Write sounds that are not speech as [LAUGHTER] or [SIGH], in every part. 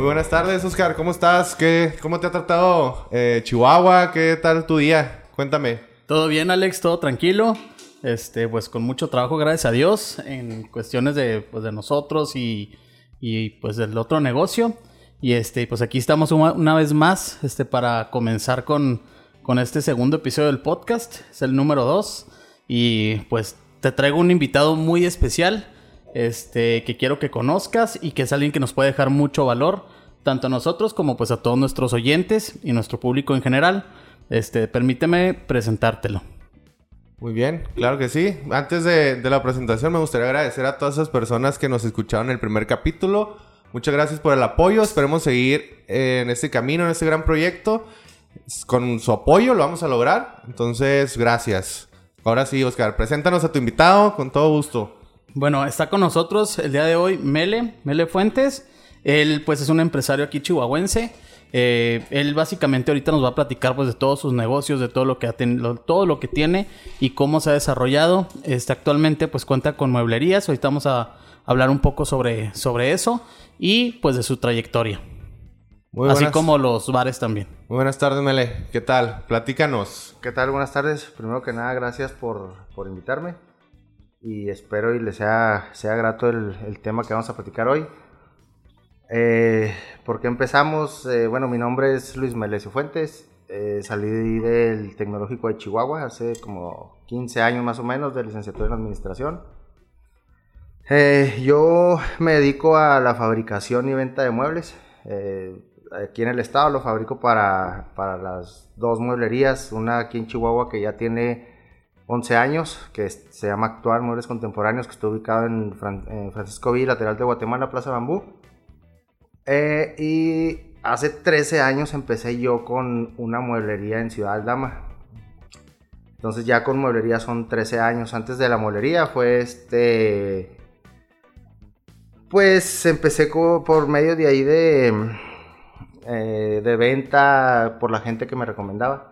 Muy buenas tardes, Oscar. ¿Cómo estás? ¿Qué, ¿Cómo te ha tratado eh, Chihuahua? ¿Qué tal tu día? Cuéntame. Todo bien, Alex, todo tranquilo. Este, pues con mucho trabajo, gracias a Dios, en cuestiones de, pues, de nosotros y, y pues del otro negocio. Y este, pues aquí estamos una, vez más, este, para comenzar con, con este segundo episodio del podcast. Es el número 2. Y pues te traigo un invitado muy especial, este, que quiero que conozcas y que es alguien que nos puede dejar mucho valor, tanto a nosotros como pues a todos nuestros oyentes y nuestro público en general. Este, permíteme presentártelo. Muy bien, claro que sí. Antes de, la presentación me gustaría agradecer a todas esas personas que nos escucharon el primer capítulo. Muchas gracias por el apoyo. Esperemos seguir en este camino, en este gran proyecto. Con su apoyo lo vamos a lograr. Entonces, gracias. Ahora sí, Oscar, preséntanos a tu invitado con todo gusto. Bueno, está con nosotros el día de hoy Mele, Mele Fuentes. Él pues es un empresario aquí chihuahuense. Eh, él básicamente ahorita nos va a platicar pues de todos sus negocios, de todo lo que todo lo que tiene y cómo se ha desarrollado. Este actualmente pues cuenta con mueblerías. Ahorita vamos a hablar un poco sobre, sobre eso y pues de su trayectoria. Así como los bares también. Muy buenas tardes, Mele. ¿Qué tal? Platícanos. ¿Qué tal? Buenas tardes. Primero que nada, gracias por, por invitarme. Y espero y les sea, sea grato el, el tema que vamos a platicar hoy. Eh, porque empezamos, eh, bueno, mi nombre es Luis Melesio Fuentes, eh, salí del Tecnológico de Chihuahua hace como 15 años más o menos de licenciatura en Administración. yo me dedico a la fabricación y venta de muebles. aquí en el estado lo fabrico para, para, las dos mueblerías, una aquí en Chihuahua que ya tiene 11 años, que se llama Actual Muebles Contemporáneos, que está ubicado en, en Francisco Villa, lateral de Guatemala, Plaza Bambú. Eh, y hace 13 años empecé yo con una mueblería en Ciudad Aldama. Entonces ya con mueblería son 13 años. Antes de la mueblería fue este... Pues empecé por medio de ahí de, eh, de venta por la gente que me recomendaba.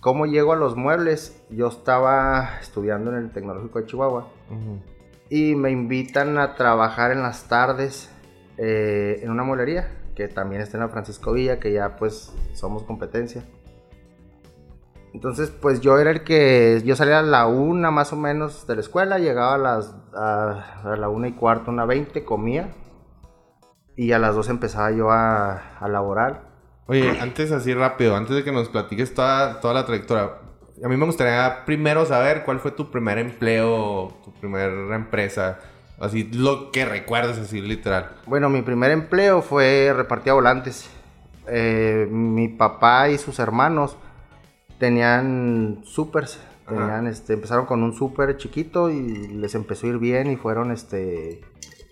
¿Cómo llego a los muebles? Yo estaba estudiando en el Tecnológico de Chihuahua y me invitan a trabajar en las tardes eh, en una molería, que también está en la Francisco Villa, que ya pues somos competencia. Entonces, pues yo era el que, yo salía a la una más o menos de la escuela, llegaba a las, a, la una y cuarto, una veinte, comía, y a las dos empezaba yo a, a laborar. Oye, antes así rápido, antes de que nos platiques toda, toda la trayectoria, a mí me gustaría primero saber cuál fue tu primer empleo, tu primera empresa. Así, lo que recuerdas, así, literal. Bueno, mi primer empleo fue repartir volantes. Eh, mi papá y sus hermanos tenían supers. Tenían, este, empezaron con un super chiquito y les empezó a ir bien y fueron, este,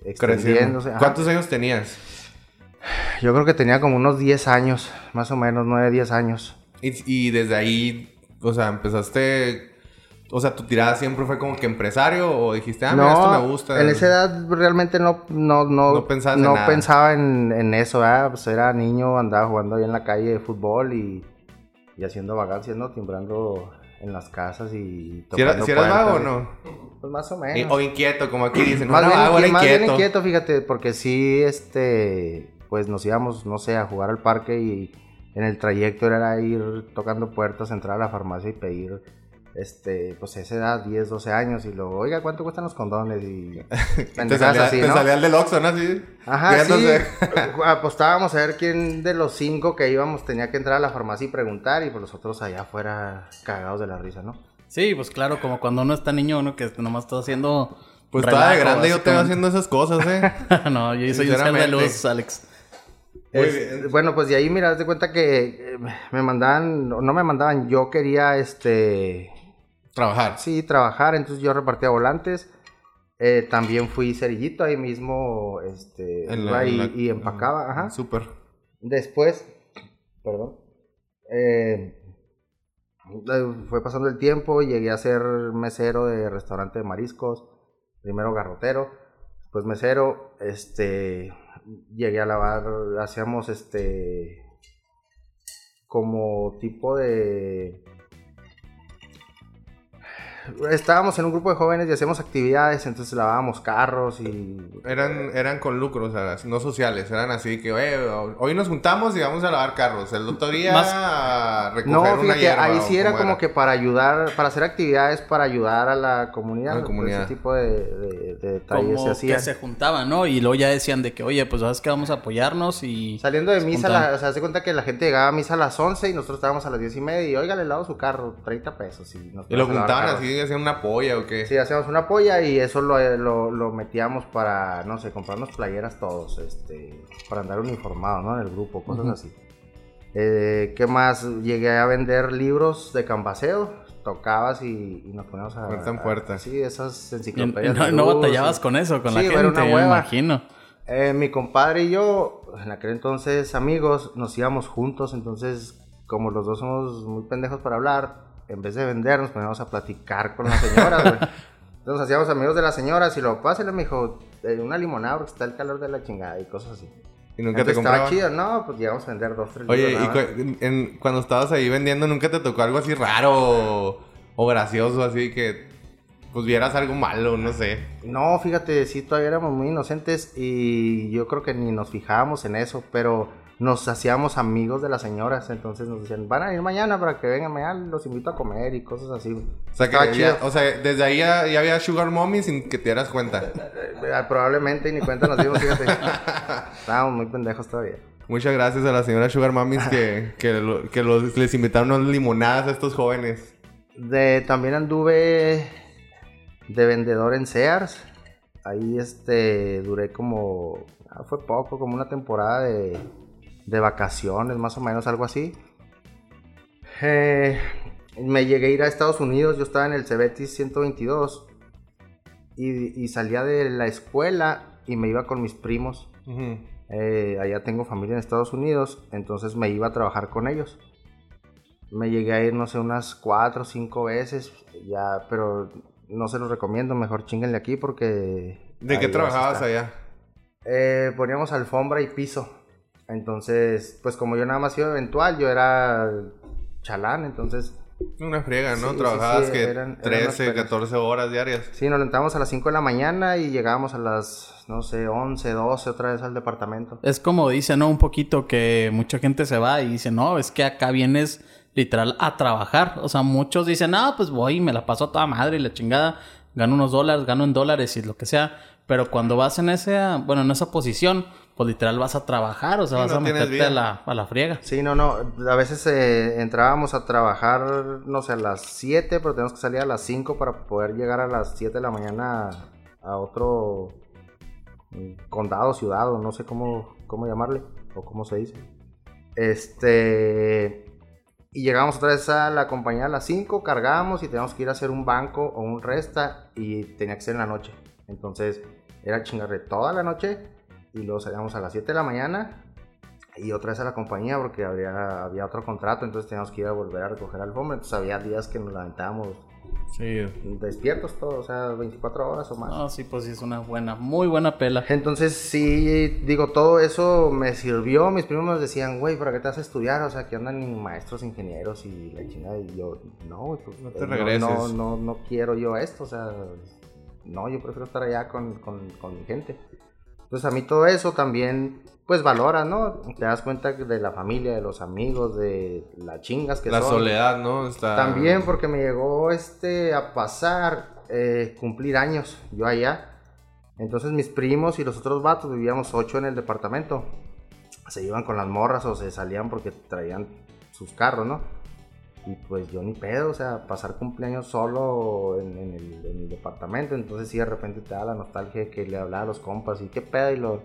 extendiéndose. ¿Cuántos años tenías? Yo creo que tenía como unos 10 años, más o menos, 9, 10 años. Y, y desde ahí, o sea, empezaste o sea, ¿tu tirada siempre fue como que empresario o dijiste, ah, mira, esto me gusta? En esa edad realmente no, no, no, no, pensaba en, eso, Pues era niño, andaba jugando ahí en la calle de fútbol y, y haciendo vagancias, ¿no? Timbrando en las casas y tocando ¿Si, eras vago o no? Pues más o menos. o inquieto, como aquí dicen. Más, bien, más bien inquieto, fíjate, porque sí, este, pues nos íbamos, no sé, a jugar al parque y en el trayecto era ir tocando puertas, entrar a la farmacia y pedir este, pues esa edad, 10, 12 años, y luego, oiga, ¿cuánto cuestan los condones? Y [LAUGHS] te salía, así, ¿no? salía el del Oxxo, ¿no? Así, Ajá, sí. Apostábamos a ver quién de los cinco que íbamos tenía que entrar a la farmacia y preguntar, y pues los otros allá afuera cagados de la risa, ¿no? Sí, pues claro, como cuando uno está niño, uno que nomás está haciendo Pues estaba de grande yo te haciendo esas cosas, ¿eh? [LAUGHS] no, yo soy un ser de Sinceramente. luz, Alex. Es-. Bueno, pues de ahí, mira, haz de cuenta que eh, me mandaban, no me mandaban, yo quería, este, Trabajar. sí, trabajar, entonces yo repartía volantes. Eh, también fui cerillito ahí mismo, este, En iba en y, y empacaba, ajá. Súper. Después, perdón, eh, fue pasando el tiempo, llegué a ser mesero de restaurante de mariscos, primero garrotero, después mesero, este, llegué a lavar, hacíamos este, como tipo de... Estábamos en un grupo de jóvenes y hacíamos actividades, entonces lavábamos carros y Eran, eran con lucro, o sea, no sociales. Eran así que, "Oye, hoy nos juntamos y vamos a lavar carros. El otro día Más- a recoger No, una fíjate, hierba, ahí sí era como que para ayudar, para hacer actividades para ayudar a la comunidad. A la ¿no? comunidad. Ese tipo de, de- de detalles Como se que se juntaban, ¿no? Y luego ya decían de que, oye, pues sabes que vamos a apoyarnos y... Saliendo de se misa, la, o sea, se cuenta que la gente llegaba a misa a las 11 y nosotros estábamos a las 10 y media y, oiga, le lavo su carro, 30 pesos. Y, nos Y lo juntaban carros. Así, hacían una polla o qué. Sí, hacíamos una polla y eso lo, lo, lo metíamos para, no sé, comprarnos playeras todos, este, para andar uniformados, ¿no? En el grupo, cosas así. Eh, ¿Qué más? Llegué a vender libros de campaseo, tocabas y, y nos poníamos a... Puerta en puerta. sí, esas y- y enciclopedias. no, batallabas y- con eso, con Sí, la era gente, una me imagino. Eh, mi compadre y yo, en aquel entonces amigos, nos íbamos juntos, entonces como los dos somos muy pendejos para hablar, en vez de vender nos poníamos a platicar con las señoras, güey. [LAUGHS] Entonces nos hacíamos amigos de las señoras y lo pásale, me dijo, eh, una limonada porque está el calor de la chingada y cosas así. Y nunca te Entonces, estaba compraban. chido, no, pues llegamos a vender dos, tres Oye, libros y cu- en- cuando estabas ahí vendiendo, ¿nunca te tocó algo así raro o, o gracioso, así que pues vieras algo malo, no sé? No, fíjate, sí, todavía éramos muy inocentes y yo creo que ni nos fijábamos en eso, pero nos hacíamos amigos de las señoras, entonces nos decían, van a ir mañana para que vengan mañana, los invito a comer y cosas así. O sea, que o sea, desde ahí ya, ya había Sugar Mommy sin que te dieras cuenta. [LAUGHS] Eh, probablemente ni cuenta nos dimos, fíjate. [LAUGHS] Estábamos muy pendejos todavía. Muchas gracias a la señora Sugar Mommies que, que, lo- que los- les invitaron unas limonadas a estos jóvenes. De, también anduve de vendedor en Sears. Ahí este duré como ah, fue poco, como una temporada de, de vacaciones, más o menos, algo así. Eh, me llegué a ir a Estados Unidos, yo estaba en el Cebetis 122 y, y salía de la escuela y me iba con mis primos. Eh, allá tengo familia en Estados Unidos, entonces me iba a trabajar con ellos. Me llegué a ir, no sé, unas cuatro o cinco veces, ya, pero no se los recomiendo, mejor chinguenle aquí porque... ¿De qué trabajabas allá? Eh, poníamos alfombra y piso. Entonces, pues como yo nada más iba eventual, yo era chalán, entonces Una friega, ¿no? Sí, Trabajabas sí, que eran- eran unas 13, penas. 14 horas diarias. sí, nos levantábamos a las 5 de la mañana y llegábamos a las, no sé, 11, 12 otra vez al departamento. Es como dice, ¿no? Un poquito que mucha gente se va y dice, no, es que acá vienes literal a trabajar. O sea, muchos dicen, ah, pues voy y me la paso a toda madre y la chingada. Gano unos dólares, gano en dólares y lo que sea. Pero cuando vas en esa, bueno, en esa posición, pues literal vas a trabajar. O sea, Sí, vas no a meterte a la, a la friega. Sí, no, no. A veces eh, entrábamos a trabajar, no sé, a las 7, pero tenemos que salir a las 5 para poder llegar a las 7 de la mañana a, a otro mm, condado, ciudad, o no sé cómo, cómo llamarle, o cómo se dice. Este. Y llegamos otra vez a la compañía a las 5, cargábamos y teníamos que ir a hacer un banco o un resta y tenía que ser en la noche. Entonces era chingarle toda la noche y luego salíamos a las 7 de la mañana y otra vez a la compañía porque había, había otro contrato, entonces teníamos que ir a volver a recoger alfombra. Entonces había días que nos levantábamos Sí. despiertos todos, o sea, 24 horas o más. No, sí, pues sí, es una buena, muy buena pela. Entonces, sí, digo, todo eso me sirvió. Mis primos me decían, güey, ¿para qué te vas a estudiar? O sea, que andan ni maestros, ingenieros y la chingada. Y yo, no, güey, pues No te eh, regreses. No, no, no quiero yo esto, o sea, no, yo prefiero estar allá con, con, con mi gente. Entonces, a mí todo eso también, pues valora, ¿no? Te das cuenta de la familia, de los amigos, de las chingas que La son. soledad, ¿no? Está... También porque me llegó este a pasar eh, cumplir años yo allá. Entonces mis primos y los otros vatos vivíamos ocho en el departamento. Se iban con las morras o se salían porque traían sus carros, ¿no? Y pues yo ni pedo, o sea, pasar cumpleaños solo en, en el, en el departamento. Entonces sí, de repente te da la nostalgia de que le hablaba a los compas y qué pedo y lo...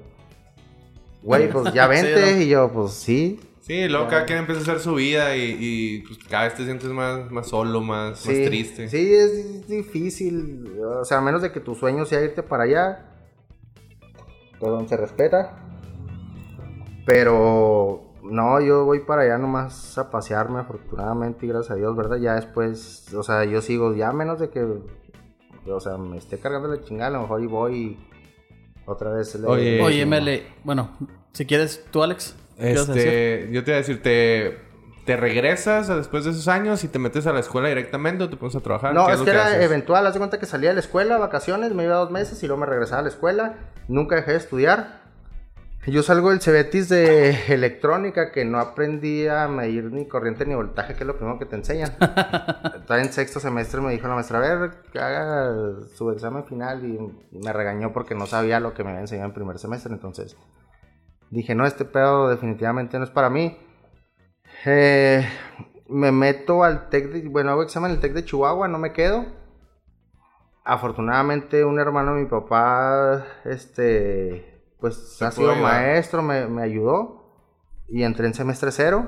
Güey, pues ya [LAUGHS] vente. Y yo, pues sí. Sí, luego cada quien empieza a hacer su vida y, y, pues, cada vez te sientes más, más solo, más, Sí, más triste. Sí, es difícil. O sea, a menos de que tu sueño sea irte para allá. Todo se respeta. Pero no, yo voy para allá nomás a pasearme, afortunadamente, y gracias a Dios, ¿verdad? Ya después, o sea, yo sigo, ya menos de que, o sea, me esté cargando la chingada, a lo mejor y voy y otra vez le... Oye, Oye, Mele, bueno, si quieres, tú, Alex. Este, yo te iba a decir, te, te regresas después de esos años y te metes a la escuela directamente o te pones a trabajar. No, ¿Qué es que era haces? eventual. Haz de cuenta que salía de la escuela, vacaciones, me iba dos meses y luego me regresaba a la escuela. Nunca dejé de estudiar. Yo salgo del Cebetis de [LAUGHS] electrónica que no aprendí a medir ni corriente ni voltaje, que es lo primero que te enseñan. [LAUGHS] Estaba en sexto semestre me dijo la maestra, a ver, que haga su examen final y me regañó porque no sabía lo que me había enseñado en primer semestre. Entonces dije, no, este pedo definitivamente no es para mí. Eh, me meto al TEC, de, bueno, hago examen en el TEC de Chihuahua, no me quedo. Afortunadamente un hermano de mi papá, este, pues ha sido ayudar. maestro, me, me ayudó y entré en semestre cero.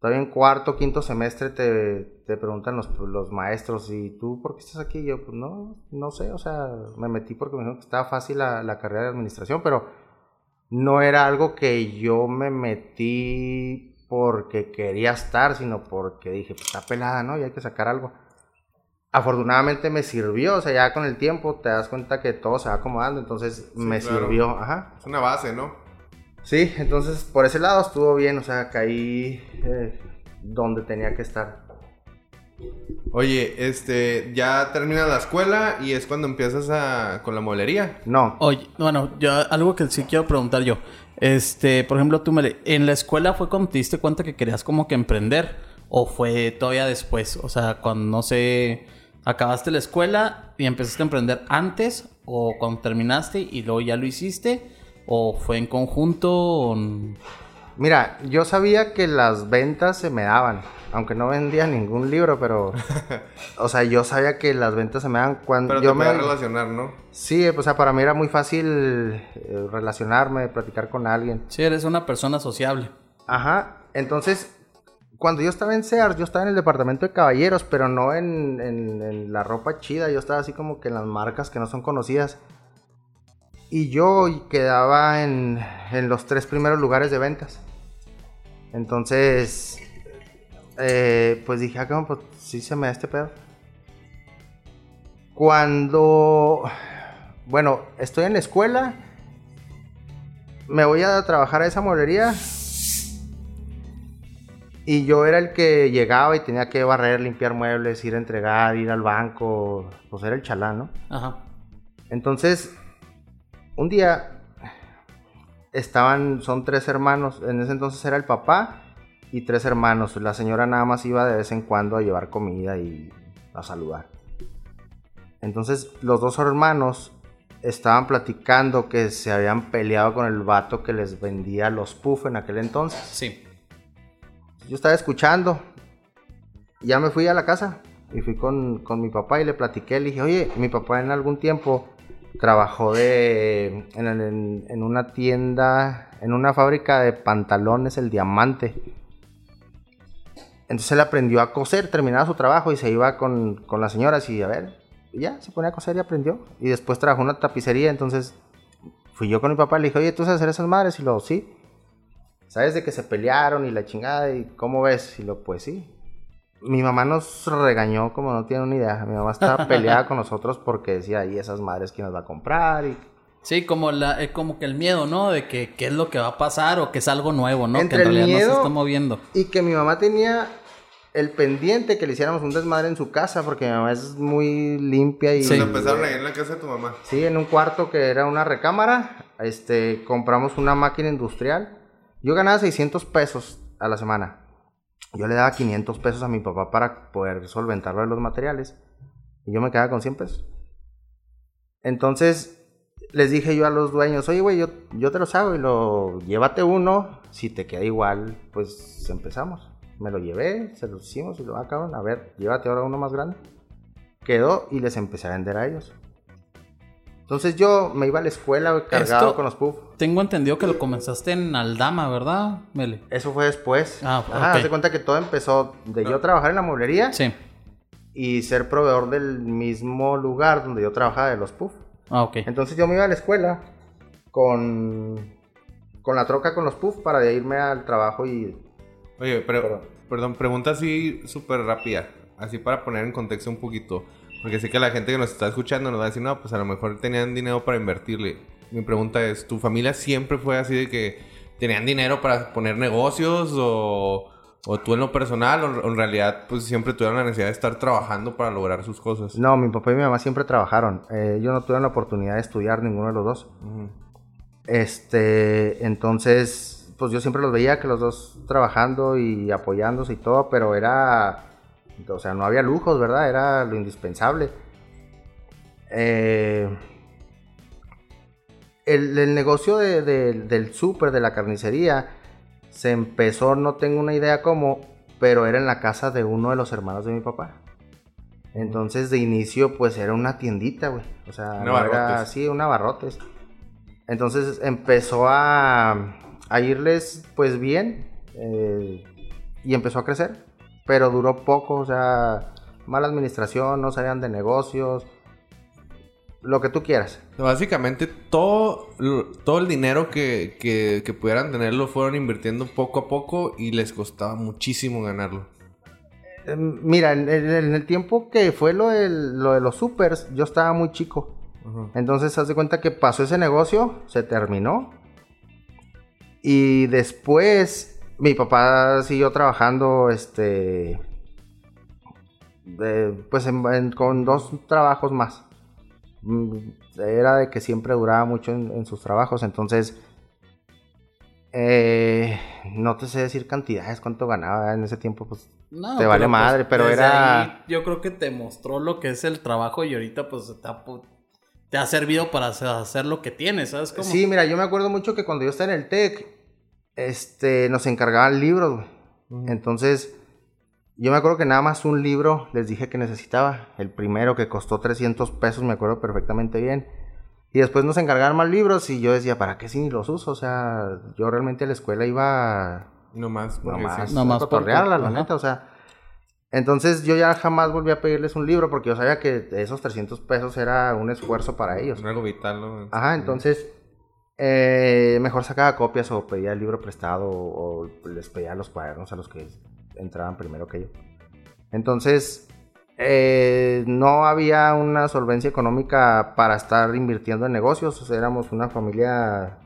Todavía en cuarto, quinto semestre te, te preguntan los, los maestros, ¿y tú por qué estás aquí? Y yo, pues no, no sé, o sea, me metí porque me dijeron que estaba fácil la, la carrera de administración, pero no era algo que yo me metí porque quería estar, sino porque dije, pues está pelada, ¿no? Y hay que sacar algo. Afortunadamente me sirvió, o sea, ya con el tiempo te das cuenta que todo se va acomodando, entonces me claro. sirvió, ajá. Es una base, ¿no? Sí, entonces por ese lado estuvo bien, o sea, caí eh, donde tenía que estar. Oye, este, ya terminas la escuela y es cuando empiezas a, con la molería. No, Oye, bueno, yo algo que sí quiero preguntar yo. Este, por ejemplo, tú Mele, ¿en la escuela fue cuando te diste cuenta que querías como que emprender? ¿O fue todavía después? O sea, cuando no sé, acabaste la escuela y empezaste a emprender antes o cuando terminaste y luego ya lo hiciste o fue en conjunto o mira, yo sabía que las ventas se me daban, aunque no vendía ningún libro, pero, [LAUGHS] o sea, yo sabía que las ventas se me daban cuando Pero yo te me... relacionar, ¿no? Sí, o sea, para mí era muy fácil eh, relacionarme, platicar con alguien. sí eres una persona sociable? Ajá, entonces, cuando yo estaba en Sears, yo estaba en el departamento de caballeros, pero no en, la ropa chida, yo estaba así como que en las marcas que no son conocidas. Y yo quedaba en, en los tres primeros lugares de ventas. Entonces, eh, pues dije, ah, pues sí se me da este pedo. Cuando, bueno, estoy en la escuela, me voy a trabajar a esa mueblería. Y yo era el que llegaba y tenía que barrer, limpiar muebles, ir a entregar, ir al banco. Pues era el chalán, ¿no? Ajá. Entonces, un día estaban, son tres hermanos. En ese entonces era el papá y tres hermanos. La señora nada más iba de vez en cuando a llevar comida y a saludar. Entonces, los dos hermanos estaban platicando que se habían peleado con el vato que les vendía los puff en aquel entonces. Sí. Yo estaba escuchando. Ya me fui a la casa. Y fui con, con mi papá y le platiqué. Le dije, oye, mi papá en algún tiempo trabajó de, en, en- una tienda, en una fábrica de pantalones, el Diamante. Entonces él aprendió a coser, terminaba su trabajo y se iba con, con las señoras y a ver, y ya, se ponía a coser y aprendió. Y después trabajó en una tapicería, entonces fui yo con mi papá le dije, oye, ¿tú sabes hacer esas madres? Y sí. ¿Sabes de que se pelearon y la chingada? ¿Y cómo ves? Y lo, pues sí. Mi mamá nos regañó como no tiene una idea. Mi mamá estaba [LAUGHS] peleada con nosotros porque decía, ¿y esas madres quién las va a comprar? Y Sí, como la, eh, como que el miedo, ¿no? De que qué es lo que va a pasar o que es algo nuevo, ¿no? Entre que en el realidad no miedo- se está moviendo. Y que mi mamá tenía el pendiente que le hiciéramos un desmadre en su casa porque mi mamá es muy limpia y... Sí. Cuando empezaron ahí en la casa de tu mamá. Sí, en un cuarto que era una recámara, este, compramos una máquina industrial. Yo ganaba 600 pesos a la semana. Yo le daba 500 pesos a mi papá para poder solventarlo de los materiales. Y yo me quedaba con 100 pesos. Entonces, les dije yo a los dueños, oye, güey, yo, yo te los hago y lo, llévate uno. Si te queda igual, pues empezamos. Me lo llevé, se lo hicimos y lo acaban. A ver, llévate ahora uno más grande. Quedó y les empecé a vender a ellos. Entonces yo me iba a la escuela güey, cargado Esto- con los puff. Tengo entendido que lo comenzaste en Aldama, ¿verdad, Mele? Eso fue después. Ah, Ajá, ok. haz de cuenta que todo empezó de yo trabajar en la mueblería Sí. y ser proveedor del mismo lugar donde yo trabajaba de los puff. Ah, ok. Entonces yo me iba a la escuela con, con la troca con los puff para irme al trabajo y... Oye, pero, Perdón. perdón, pregunta así súper rápida, así para poner en contexto un poquito. Porque sé que la gente que nos está escuchando nos va a decir, no, pues a lo mejor tenían dinero para invertirle. Mi pregunta es, ¿tu familia siempre fue así de que tenían dinero para poner negocios o, o tú en lo personal o, en realidad pues siempre tuvieron la necesidad de estar trabajando para lograr sus cosas? No, mi papá y mi mamá siempre trabajaron. Eh, ellos no tuvieron la oportunidad de estudiar ninguno de los dos. Este, entonces, pues yo siempre los veía que los dos trabajando y apoyándose y todo, pero era, o sea, no había lujos, ¿verdad? Era lo indispensable. Eh, el, el negocio de- de- del súper, de la carnicería, se empezó, no tengo una idea cómo, pero era en la casa de uno de los hermanos de mi papá. Entonces, de inicio, pues era una tiendita, güey. O sea, Una no era abarrotes. así, una barrotes. Entonces empezó a, a irles pues bien eh, y empezó a crecer, pero duró poco, o sea, mala administración, no salían de negocios, lo que tú quieras. Básicamente todo, todo el dinero que, que, que pudieran tener lo fueron invirtiendo poco a poco y les costaba muchísimo ganarlo. Eh, Mira, en, el tiempo que fue lo, del- lo de los supers, yo estaba muy chico. Entonces, haz de cuenta que pasó ese negocio, se terminó. Y después, mi papá siguió trabajando, este. de- pues en- en- con dos trabajos más. Mm, Era de que siempre duraba mucho en, en sus trabajos, entonces. eh, no te sé decir cantidades, cuánto ganaba en ese tiempo, pues. No, Te vale madre, pero era- ahí yo creo que te mostró lo que es el trabajo y ahorita pues te ha, te ha servido para hacer, hacer lo que tienes, ¿sabes cómo? Sí, mira, yo me acuerdo mucho que cuando yo estaba en el TEC, este, nos encargaban libros, güey. Entonces, yo me acuerdo que nada más un libro les dije que necesitaba. El primero que costó 300 pesos, me acuerdo perfectamente bien. Y después nos encargaban más libros y yo decía, ¿para qué si ni los uso? O sea, yo realmente a la escuela iba No más. No más cotorrearla, por- la neta, o sea. Entonces yo ya jamás volví a pedirles un libro porque yo sabía que esos 300 pesos era un esfuerzo para ellos. Algo vital, ¿no? Ajá, entonces eh, mejor sacaba copias o pedía el libro prestado o, o les pedía los cuadernos a los que entraban primero que yo. Entonces eh, no había una solvencia económica para estar invirtiendo en negocios. o sea, éramos una familia,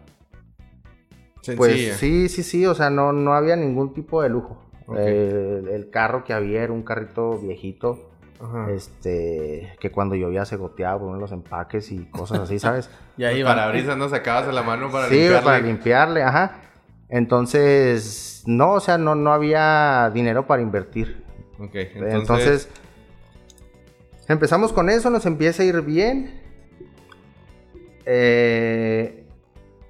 pues sí, sí, sí, o sea, no, no había ningún tipo de lujo. Eh, el carro que había era un carrito viejito. Ajá. Este, que cuando llovía se goteaba por los empaques y cosas así, ¿sabes? [LAUGHS] Y ahí Para parabrisas no sacabas la mano para sí, limpiarle. para limpiarle, ajá. Entonces, no, o sea, no, no había dinero para invertir. Ok, Entonces, entonces... empezamos con eso, nos empieza a ir bien. Eh,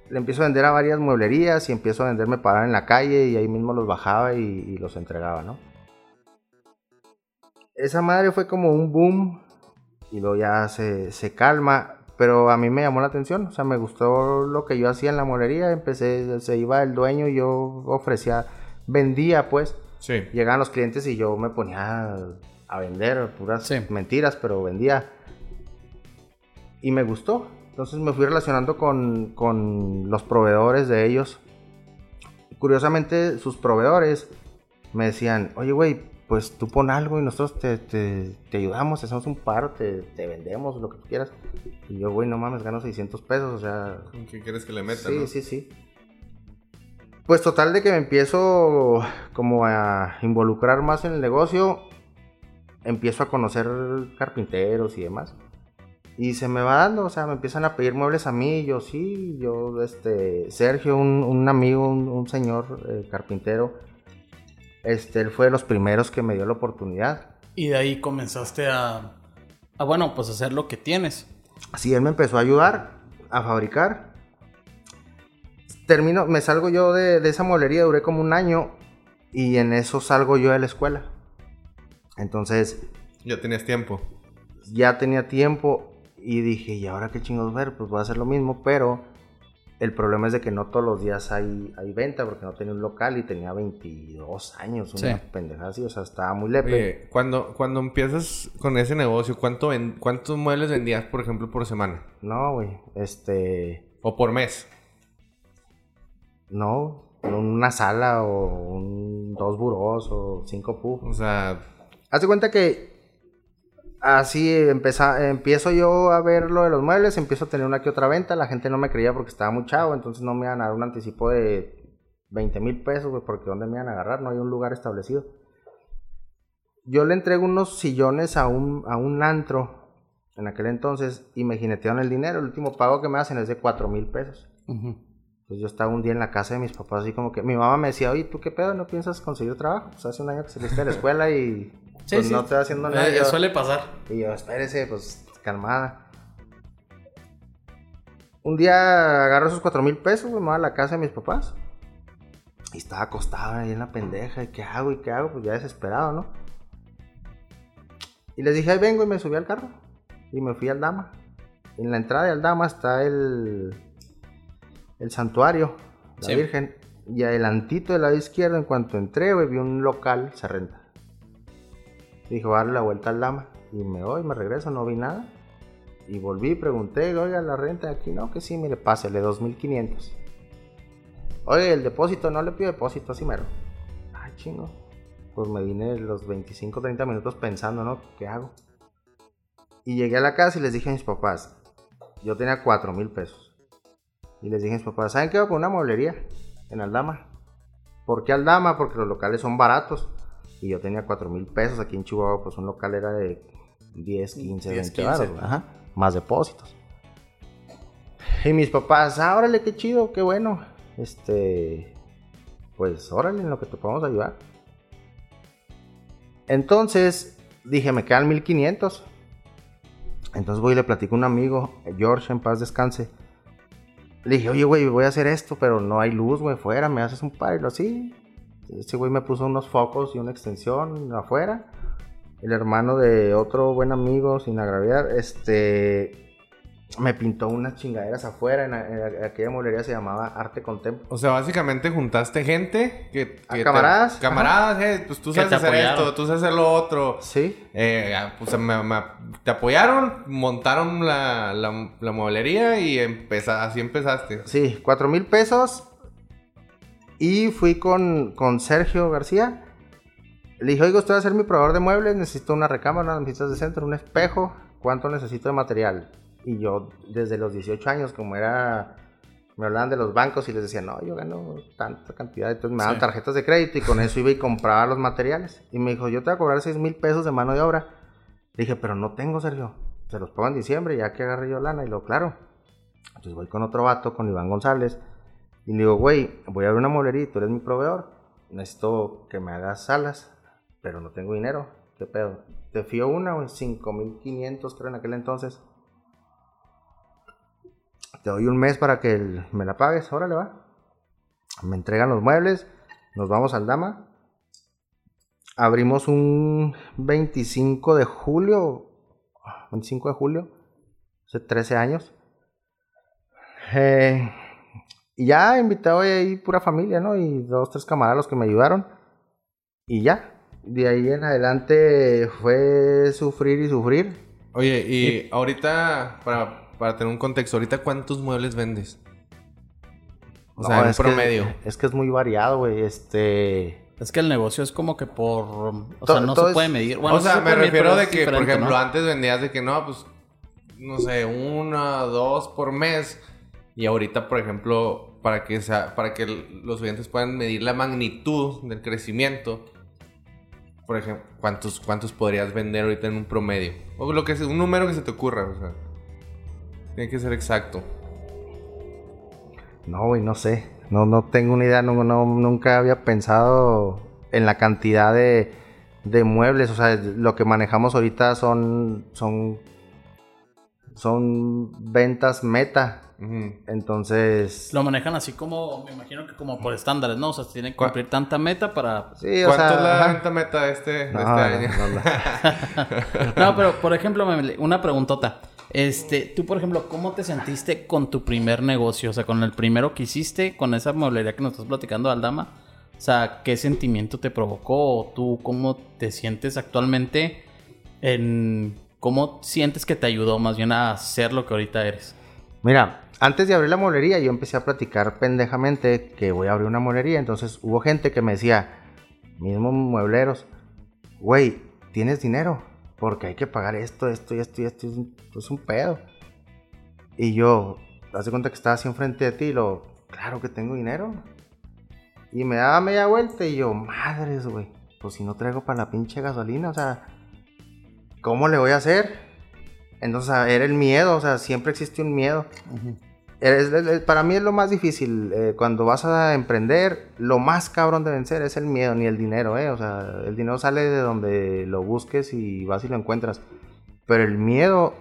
le empiezo a vender a varias mueblerías y empiezo a venderme para en la calle y ahí mismo los bajaba y, y los entregaba, ¿no? Esa madre fue como un boom y luego ya se, se calma, pero a mí me llamó la atención, o sea, me gustó lo que yo hacía en la mueblería, empecé, se iba el dueño y yo ofrecía, vendía pues, Sí. llegaban los clientes y yo me ponía a vender puras Sí. mentiras, pero vendía. Y me gustó. Entonces me fui relacionando con, con los proveedores de ellos. Curiosamente, sus proveedores me decían, oye, güey, pues tú pon algo y nosotros te, te- te ayudamos, te hacemos un paro, te, te vendemos, lo que tú quieras. Y yo, güey, no mames, gano 600 pesos, o sea, ¿Qué quieres que le meta, Sí, no? sí, sí. Pues total de que me empiezo como a involucrar más en el negocio, empiezo a conocer carpinteros y demás. Y se me va dando, o sea, me empiezan a pedir muebles a mí, yo sí, yo, este, Sergio, un, un amigo, un, un señor eh, carpintero, este, él fue de los primeros que me dio la oportunidad. Y de ahí comenzaste a, a, bueno, pues hacer lo que tienes. Así él me empezó a ayudar a fabricar. Termino, me salgo yo de, de esa mueblería, duré como un año Y en eso salgo yo de la escuela. Entonces, Ya tenías tiempo. ya tenía tiempo y dije, ¿y ahora qué chingos ver? Pues voy a hacer lo mismo, pero el problema es de que no todos los días hay, hay venta porque no tenía un local y tenía 22 años, una Sí. pendejada así, o sea, estaba muy lepe. Oye, cuando, cuando empiezas con ese negocio, ¿cuánto ven- ¿cuántos muebles vendías, por ejemplo, por semana? No, güey, este, ¿O por mes? no, una sala o un, dos burós o cinco pubs. O sea, Haz de cuenta que así empeza- empiezo yo a ver lo de los muebles, empiezo a tener una que otra venta, la gente no me creía porque estaba muy chavo, entonces no me iban a dar un anticipo de 20 mil pesos, güey, porque ¿dónde me iban a agarrar? No hay un lugar establecido. Yo le entrego unos sillones a un, a un antro en aquel entonces y me jinetearon el dinero, el último pago que me hacen es de 4 mil pesos. Pues yo estaba un día en la casa de mis papás, así como que mi mamá me decía, oye, ¿tú qué pedo? ¿No piensas conseguir trabajo? Pues hace un año que saliste de la escuela y Sí, pues sí. no estoy haciendo nada. Eh, Yo- suele pasar. Y yo, espérese, pues calmada. Un día agarro esos cuatro mil pesos, me voy a la casa de mis papás. Y estaba acostado ahí en la pendeja. ¿Y qué hago? ¿Y qué hago? Pues ya desesperado, ¿no? Y les dije, ahí vengo y me subí al carro. Y me fui al Dama. En la entrada de Aldama está el, el santuario, la Sí. Virgen. Y adelantito del lado izquierdo, en cuanto entré, güey, vi un local, se renta. Dije, voy darle la vuelta al Dama. Y me voy, me regreso, no vi nada. Y volví, pregunté, oiga, la renta de aquí, no, que sí, mire, pásele, 2500. Oye, el depósito, no le pido depósito, así mero. Ay, chingo. Pues me vine los 25, 30 minutos pensando, ¿no? ¿Qué hago? Y llegué a la casa y les dije a mis papás, yo tenía 4 mil pesos. Y les dije a mis papás, ¿saben qué? Voy a poner una mueblería en Aldama. ¿Por qué Aldama? Porque los locales son baratos. Y yo tenía 4 mil pesos. Aquí en Chihuahua, pues un local era de 10, 15, 10, 20 15. varos, güey. Ajá. Más depósitos. Y mis papás, ah, órale, qué chido, qué bueno. Este, pues órale, en lo que te podemos ayudar. Entonces, dije, me quedan 1500. Entonces voy y le platico a un amigo, George, en paz descanse. Le dije, oye, güey, voy a hacer esto, pero no hay luz, güey, fuera, me haces un par y lo así. Ese güey me puso unos focos y una extensión afuera. El hermano de otro buen amigo, sin agraviar, este me pintó unas chingaderas afuera. En, en aquella mueblería se llamaba Arte Contem. o sea, básicamente juntaste gente que... A que te- camaradas, camaradas, eh, pues tú Que sabes hacer apoyaron. esto, tú sabes hacer lo otro. Sí, Eh, pues me- me- te apoyaron, montaron la, la, la mueblería y empeza- así empezaste. sí, cuatro mil pesos. Y fui con, con Sergio García. Le dije, oiga, usted va a ser mi proveedor de muebles. Necesito una recámara, unas mesitas de centro, un espejo. ¿Cuánto necesito de material? Y yo, desde los 18 años, como era. Me hablaban de los bancos y les decía, no, yo gano tanta cantidad. Entonces me daban Sí. tarjetas de crédito y con eso iba y compraba los materiales. Y me dijo, yo te voy a cobrar 6 mil pesos de mano de obra. Le dije, pero no tengo, Sergio. Se los pongo en diciembre, ya que agarré yo lana. Y lo, claro. Entonces voy con otro vato, con Iván González. Y digo, güey, voy a abrir una mueblería y tú eres mi proveedor. Necesito que me hagas salas, pero no tengo dinero. ¿Qué pedo? Te fío una, güey, 5500 creo en aquel entonces. Te doy un mes para que me la pagues. Órale, va. Me entregan los muebles. Nos vamos al Dama. Abrimos un 25 de julio. 25 de julio. Hace 13 años. Eh, y ya invitado ahí pura familia, ¿no? Y dos, tres camaradas los que me ayudaron. Y ya. De ahí en adelante fue sufrir y sufrir. Oye, y ahorita, para, para tener un contexto, ¿ahorita cuántos muebles vendes? O sea, en es que- promedio. es que es muy variado, güey. Este. Es que el negocio es como que por... O To- sea, no se es- puede medir. Bueno, o sea, se me medir, refiero de que, por ejemplo, ¿no? antes vendías de que no, pues, no sé, una, dos por mes. Y ahorita, por ejemplo, para que, sea, para que los oyentes puedan medir la magnitud del crecimiento, por ejemplo, ¿cuántos, cuántos podrías vender ahorita en un promedio? O lo que sea, un número que se te ocurra, o sea. Tiene que ser exacto. No, güey, no sé. No, no tengo una idea. No, no- nunca había pensado en la cantidad de, de muebles. O sea, lo que manejamos ahorita son. son son ventas meta. Entonces, Lo manejan así como, me imagino que como por estándares, ¿no? O sea, se tiene que cumplir tanta meta para... sí, o ¿Cuánto sea, es la ajá. venta meta de este, de No, este año? no, no. [LAUGHS] No, pero por ejemplo, una preguntota. Este, tú, por ejemplo, ¿cómo te sentiste con tu primer negocio? O sea, con el primero que hiciste, con esa mueblería que nos estás platicando, Aldama. O sea, ¿qué sentimiento te provocó? ¿O tú cómo te sientes actualmente? En, ¿Cómo sientes que te ayudó más bien a ser lo que ahorita eres? Mira, antes de abrir la molería, yo empecé a platicar pendejamente que voy a abrir una molería. Entonces hubo gente que me decía, mismos muebleros, güey, ¿tienes dinero? Porque hay que pagar esto, esto y esto y esto. Es un, es un pedo. Y yo, hace cuenta que estaba así enfrente de ti y lo, claro que tengo dinero. Y me daba media vuelta y yo, madres, güey, pues si no traigo para la pinche gasolina, o sea, ¿cómo le voy a hacer? Entonces, era el miedo, o sea, siempre existe un miedo. Es- es- es- para mí es lo más difícil. eh, cuando vas a emprender, lo más cabrón de vencer es el miedo, ni el dinero, ¿eh? O sea, el dinero sale de donde lo busques y vas y lo encuentras. Pero el miedo,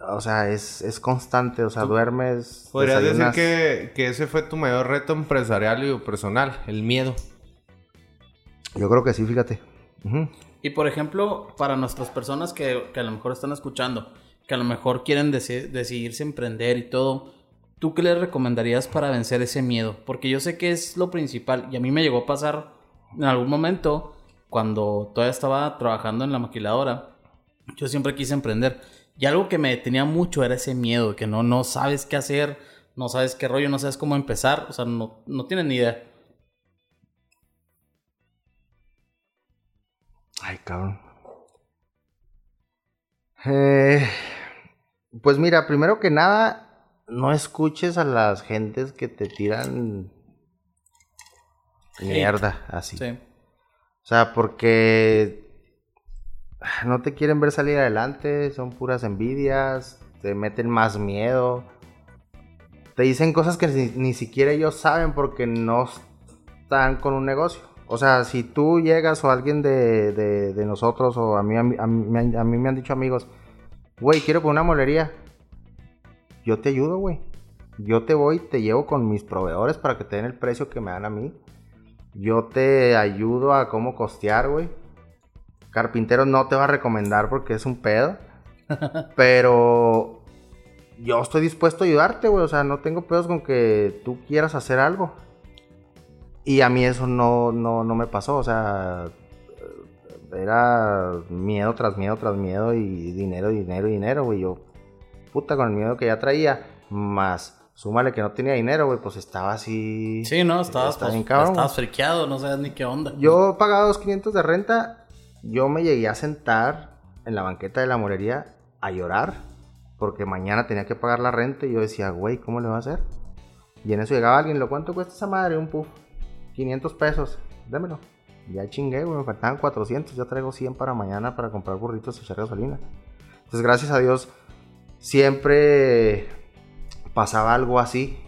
o sea, es, es constante, o sea, duermes. Podrías decir desayunas. que, que ese fue tu mayor reto empresarial y personal, el miedo. Yo creo que sí, fíjate. Ujú. Y por ejemplo, para nuestras personas que, que a lo mejor están escuchando, que a lo mejor quieren deci- decidirse emprender y todo, ¿tú qué les recomendarías para vencer ese miedo? Porque yo sé que es lo principal y a mí me llegó a pasar en algún momento cuando todavía estaba trabajando en la maquiladora. Yo siempre quise emprender y algo que me detenía mucho era ese miedo, que no, no sabes qué hacer, no sabes qué rollo, no sabes cómo empezar, o sea, no, no tienes ni idea. Ay, cabrón. Eh, pues mira, primero que nada, no escuches a las gentes que te tiran mierda así. Sí. O sea, porque no te quieren ver salir adelante, son puras envidias, te meten más miedo. Te dicen cosas que ni, ni siquiera ellos saben porque no están con un negocio. O sea, si tú llegas o alguien de, de- de nosotros o a mí, a, mí, a mí me han- a mí me han dicho amigos, güey, quiero poner una molería. Yo te ayudo, güey. Yo te voy, te llevo con mis proveedores para que te den el precio que me dan a mí. Yo te ayudo a cómo costear, güey. Carpintero no te va a recomendar porque es un pedo. [LAUGHS] Pero yo estoy dispuesto a ayudarte, güey. O sea, no tengo pedos con que tú quieras hacer algo. Y a mí eso no, no, no me pasó. O sea, era miedo tras miedo tras miedo y dinero, dinero, dinero, güey. Yo, puta, con el miedo que ya traía, más súmale que no tenía dinero, güey, pues estaba así. Sí, no, estabas, Está pues, cabrón, estabas friqueado, no sabes ni qué onda. Yo pagaba 2.500 de renta. Yo me llegué a sentar en la banqueta de la molería a llorar. Porque mañana tenía que pagar la renta. Y yo decía, güey, ¿cómo le va a hacer? Y en eso llegaba alguien, ¿lo cuánto cuesta esa madre? Un puff. 500 pesos. Démelo. Ya chingué, güey. Me faltaban 400. Ya traigo 100 para mañana para comprar burritos y echar gasolina. Entonces, gracias a Dios, siempre pasaba algo así.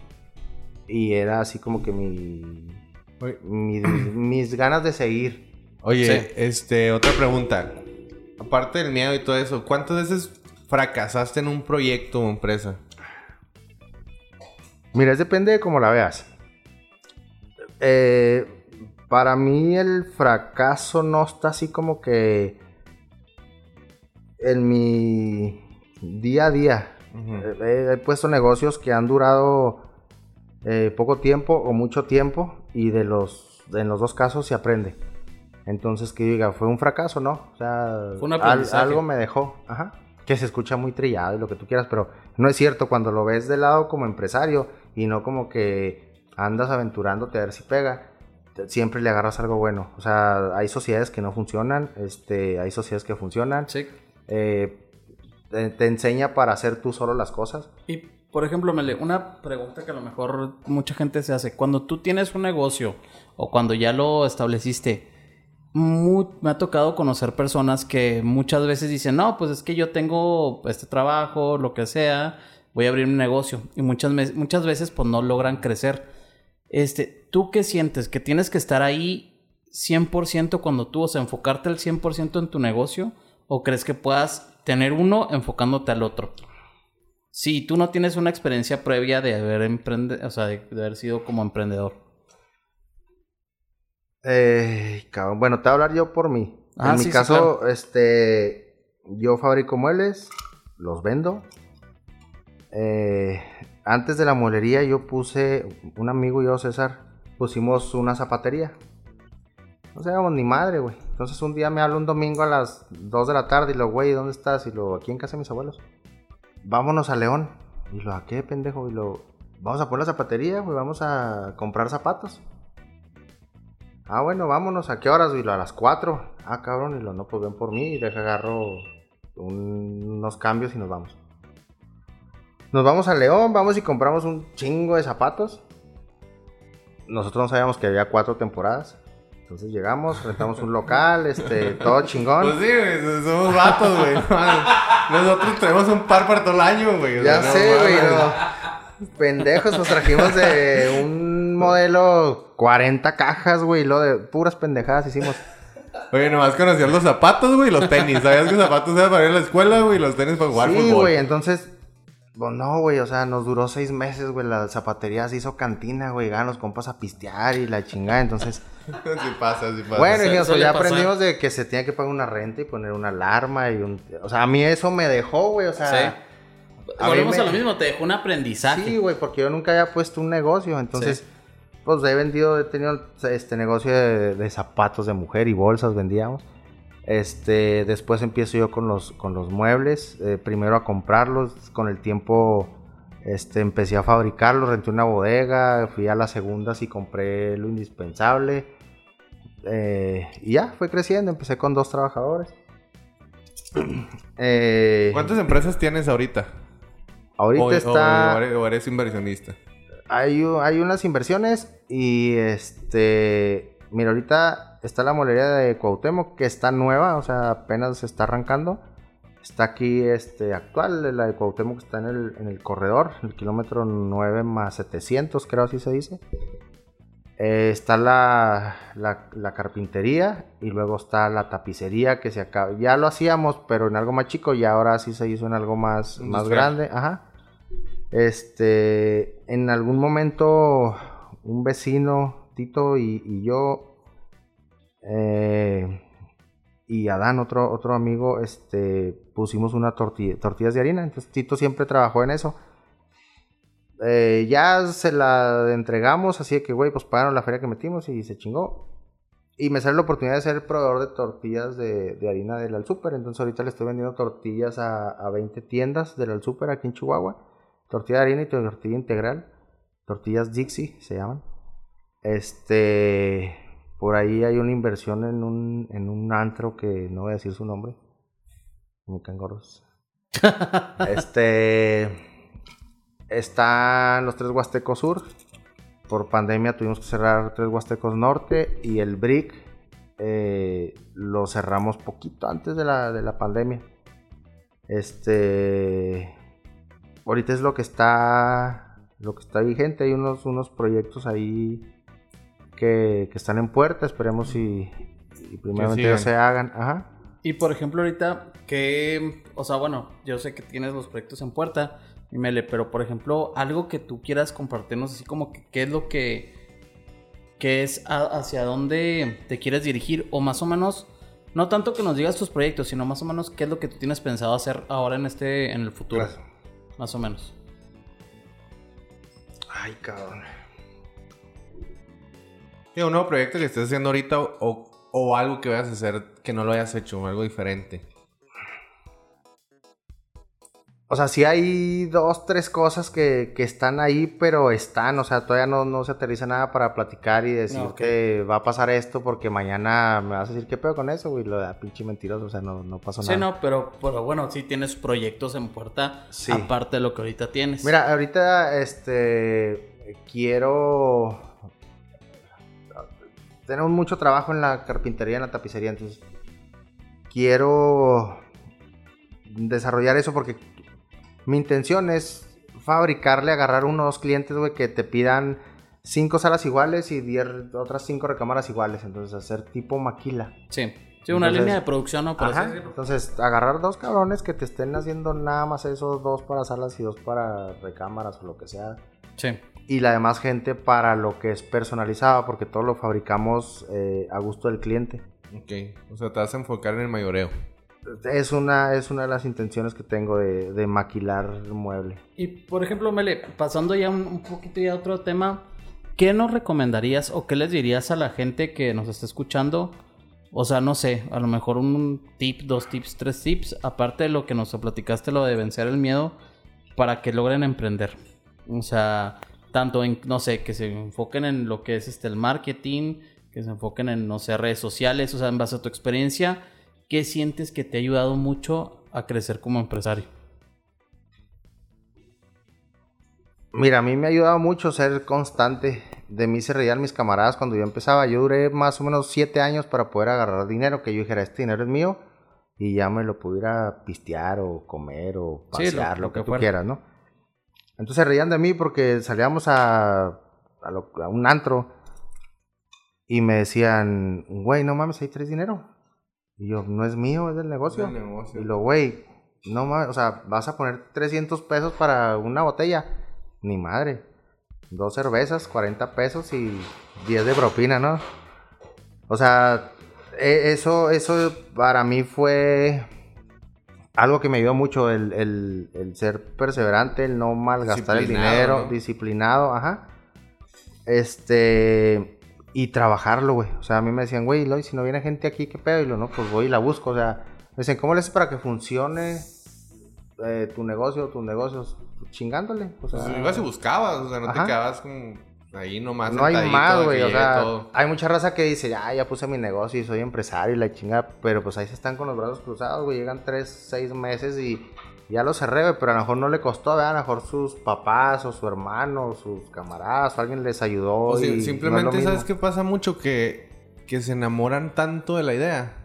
Y era así como que mi, mis ganas de seguir. Oye, Sí. este, otra pregunta. Aparte del miedo y todo eso, ¿cuántas veces fracasaste en un proyecto o empresa? Mira, es depende de cómo la veas. Eh, para mí el fracaso no está así como que en mi día a día. He puesto negocios que han durado eh, poco tiempo o mucho tiempo y de los en los dos casos se aprende. Entonces que yo diga, fue un fracaso, ¿no? O sea, Fue un al- algo me dejó, ajá. Que se escucha muy trillado y lo que tú quieras, pero no es cierto cuando lo ves de lado como empresario y no como que andas aventurándote a ver si pega. Siempre le agarras algo bueno. O sea, hay sociedades que no funcionan, este, hay sociedades que funcionan. Sí. Eh, te, enseña para hacer tú solo las cosas. Y, por ejemplo, Mele, una pregunta que a lo mejor mucha gente se hace. Cuando tú tienes un negocio o cuando ya lo estableciste, me ha tocado conocer personas que muchas veces dicen, no, pues es que yo tengo este trabajo, lo que sea, voy a abrir un negocio. Y muchas, muchas veces pues no logran crecer. Este, ¿tú qué sientes? ¿Que tienes que estar ahí 100% cuando tú, o sea, enfocarte al 100% en tu negocio? ¿O crees que puedas tener uno enfocándote al otro? si tú no tienes una experiencia previa de haber emprende, o sea, de, de haber sido como emprendedor. Eh, cabrón. Bueno, te voy a hablar yo por mí. Ah, en sí, mi sí, caso, este, yo fabrico muebles, los vendo. Eh, antes de la mueblería yo puse, un amigo y yo, César, pusimos una zapatería. No sabíamos ni madre, güey. Entonces un día me habla un domingo a las 2 de la tarde y lo, güey, ¿dónde estás? Y lo, aquí en casa de mis abuelos. Vámonos a León. Y lo, ¿a qué, pendejo? Y lo, vamos a poner la zapatería, güey, vamos a comprar zapatos. Ah, bueno, vámonos. ¿A qué horas? Y lo, a las 4. Ah, cabrón. Y lo, no, pues ven por mí y deja agarro un- unos cambios y nos vamos. Nos vamos a León, vamos y compramos un chingo de zapatos. Nosotros no sabíamos que había cuatro temporadas. Entonces llegamos, rentamos un local, este, todo chingón. Pues sí, güey, somos vatos, güey. Nosotros tenemos un par para todo el año, güey. o Ya sea, sé, güey, no. Pendejos, nos trajimos de un modelo 40 cajas, güey, lo de puras pendejadas hicimos. Oye, nomás conocías los zapatos, güey, y los tenis. Sabías que los zapatos eran para ir a la escuela, güey, y los tenis para jugar sí, fútbol. güey, entonces, pues no, güey, o sea, nos duró seis meses, güey, la zapatería se hizo cantina, güey, llegaban los compas a pistear y la chingada, entonces, [LAUGHS] sí pasa, sí pasa. bueno, Su- dijimos, pues ya pasar. aprendimos de que se tenía que pagar una renta y poner una alarma y un, o sea, a mí eso me dejó, güey, o sea, Sí. a Volvemos me- a lo mismo, te dejó un aprendizaje. Sí, güey, porque yo nunca había puesto un negocio, entonces, pues he vendido, he tenido este negocio de, de zapatos de mujer y bolsas vendíamos. Este, después empiezo yo con los, con los muebles, eh, primero a comprarlos, con el tiempo, este, empecé a fabricarlos, renté una bodega, fui a las segundas y compré lo indispensable. eh, y ya, fue creciendo, empecé con dos trabajadores. [CLEARS THROAT] Eh, ¿Cuántas empresas tienes ahorita? ahorita O- está... o eres- o eres inversionista. hay, hay unas inversiones y este, mira, ahorita está la molería de Cuauhtémoc que está nueva, o sea, apenas se está arrancando. Está aquí este actual, la de Cuauhtémoc está en el, en el corredor, el kilómetro 9 más 700, creo así se dice. Eh, está la, la, la carpintería y luego está la tapicería que se acaba. Ya lo hacíamos, pero en algo más chico y ahora sí se hizo en algo más, más grande. Ajá. Este, en algún momento un vecino, Tito y, yo, eh, y Adán, otro, otro amigo, este, pusimos una tortilla, tortillas de harina. Entonces Tito siempre trabajó en eso. Eh, ya se la entregamos, así que, güey, pues pagaron la feria que metimos y se chingó. Y me sale la oportunidad de ser proveedor de tortillas de, de harina del Al Super. Entonces ahorita le estoy vendiendo tortillas a, a 20 tiendas del Al Super aquí en Chihuahua. Tortilla de harina y tortilla integral. Tortillas Dixie se llaman. Este. Por ahí hay una inversión en un, en un antro que no voy a decir su nombre. Muy cangorros. [LAUGHS] este. Están los tres Huastecos Sur. Por pandemia tuvimos que cerrar tres Huastecos Norte. Y el BRIC eh, lo cerramos poquito antes de la, de la pandemia. Este. Ahorita es lo que está. Lo que está vigente. Hay unos, unos proyectos ahí que, que están en puerta. Esperemos si, si primeramente ellos se hagan. Ajá. Y por ejemplo, ahorita, que, o sea, bueno, yo sé que tienes los proyectos en puerta, y Mele, pero por ejemplo, algo que tú quieras compartirnos, así como que qué es lo que, qué es a- hacia dónde te quieres dirigir, o más o menos, no tanto que nos digas tus proyectos, sino más o menos qué es lo que tú tienes pensado hacer ahora en este, en el futuro, Gracias. más o menos. Ay, cabrón. Sí, un nuevo proyecto que estés haciendo ahorita o, o algo que vayas a hacer que no lo hayas hecho, algo diferente. O sea, sí hay dos, tres cosas que, que están ahí, pero están, o sea, todavía no, no se aterriza nada para platicar y decir No, que va a pasar esto porque mañana me vas a decir qué pedo con eso, güey, lo de pinche mentiroso, o sea, no, no pasó Sí, nada. no, pero, pero bueno, sí tienes proyectos en puerta, Sí. aparte de lo que ahorita tienes. Mira, ahorita, este, quiero... Tenemos mucho trabajo en la carpintería, en la tapicería, entonces quiero desarrollar eso porque mi intención es fabricarle, agarrar unos clientes, güey, que te pidan cinco salas iguales y diez, otras cinco recámaras iguales, entonces hacer tipo maquila. Sí. Sí, una Entonces- línea de producción, ¿no? Por Ajá. Entonces, agarrar dos cabrones que te estén haciendo nada más esos dos para salas y dos para recámaras o lo que sea. Sí. Y la demás gente para lo que es personalizado, porque todo lo fabricamos eh, a gusto del cliente. Ok. O sea, te vas a enfocar en el mayoreo. Es una, es una de las intenciones que tengo de, de maquilar el mueble. Y por ejemplo, Mele, pasando ya un, un poquito ya a otro tema, ¿qué nos recomendarías o qué les dirías a la gente que nos está escuchando? O sea, no sé, a lo mejor un tip, dos tips, tres tips, aparte de lo que nos platicaste, lo de vencer el miedo, para que logren emprender. O sea, tanto en, no sé, que se enfoquen en lo que es este, el marketing, que se enfoquen en, no sé, redes sociales, o sea, en base a tu experiencia, ¿qué sientes que te ha ayudado mucho a crecer como empresario? Mira, a mí me ha ayudado mucho ser constante. De mí se reían mis camaradas cuando yo empezaba. Yo duré más o menos siete años para poder agarrar dinero, que yo dijera, este dinero es mío, y ya me lo pudiera pistear o comer o Sí, pasear, lo, lo que, que tú fuera. quieras, ¿no? Entonces se reían de mí porque salíamos a, a, lo- a un antro y me decían, güey, no mames, ahí traes dinero. Y yo, no es mío, es del negocio. del negocio. Y lo, güey, no mames, o sea, vas a poner 300 pesos para una botella. Ni madre. Dos cervezas, 40 pesos y 10 de propina, ¿no? O sea, e- eso, eso para mí fue algo que me ayudó mucho, el, el- el ser perseverante, el no malgastar el dinero, ¿no? disciplinado, ajá. Este, y trabajarlo, güey. O sea, a mí me decían, güey, Loy, si no viene gente aquí, ¿qué pedo? Y lo, no, pues voy y la busco. O sea, me dicen, ¿cómo le haces para que funcione eh, tu negocio, tus negocios? Chingándole. O sea, Pues ibas y buscabas, o sea, no Ajá. te quedabas como ahí nomás. no hay más, güey. O sea, todo. hay mucha raza que dice, ya, ya puse mi negocio y soy empresario y la chingada. Pero pues ahí se están con los brazos cruzados, güey. Llegan tres, seis meses y ya lo cerré, güey. Pero a lo mejor no le costó, ¿verdad? A lo mejor sus papás o su hermano o sus camaradas o alguien les ayudó. O y no es simplemente, lo ¿sabes qué pasa mucho? Que, que se enamoran tanto de la idea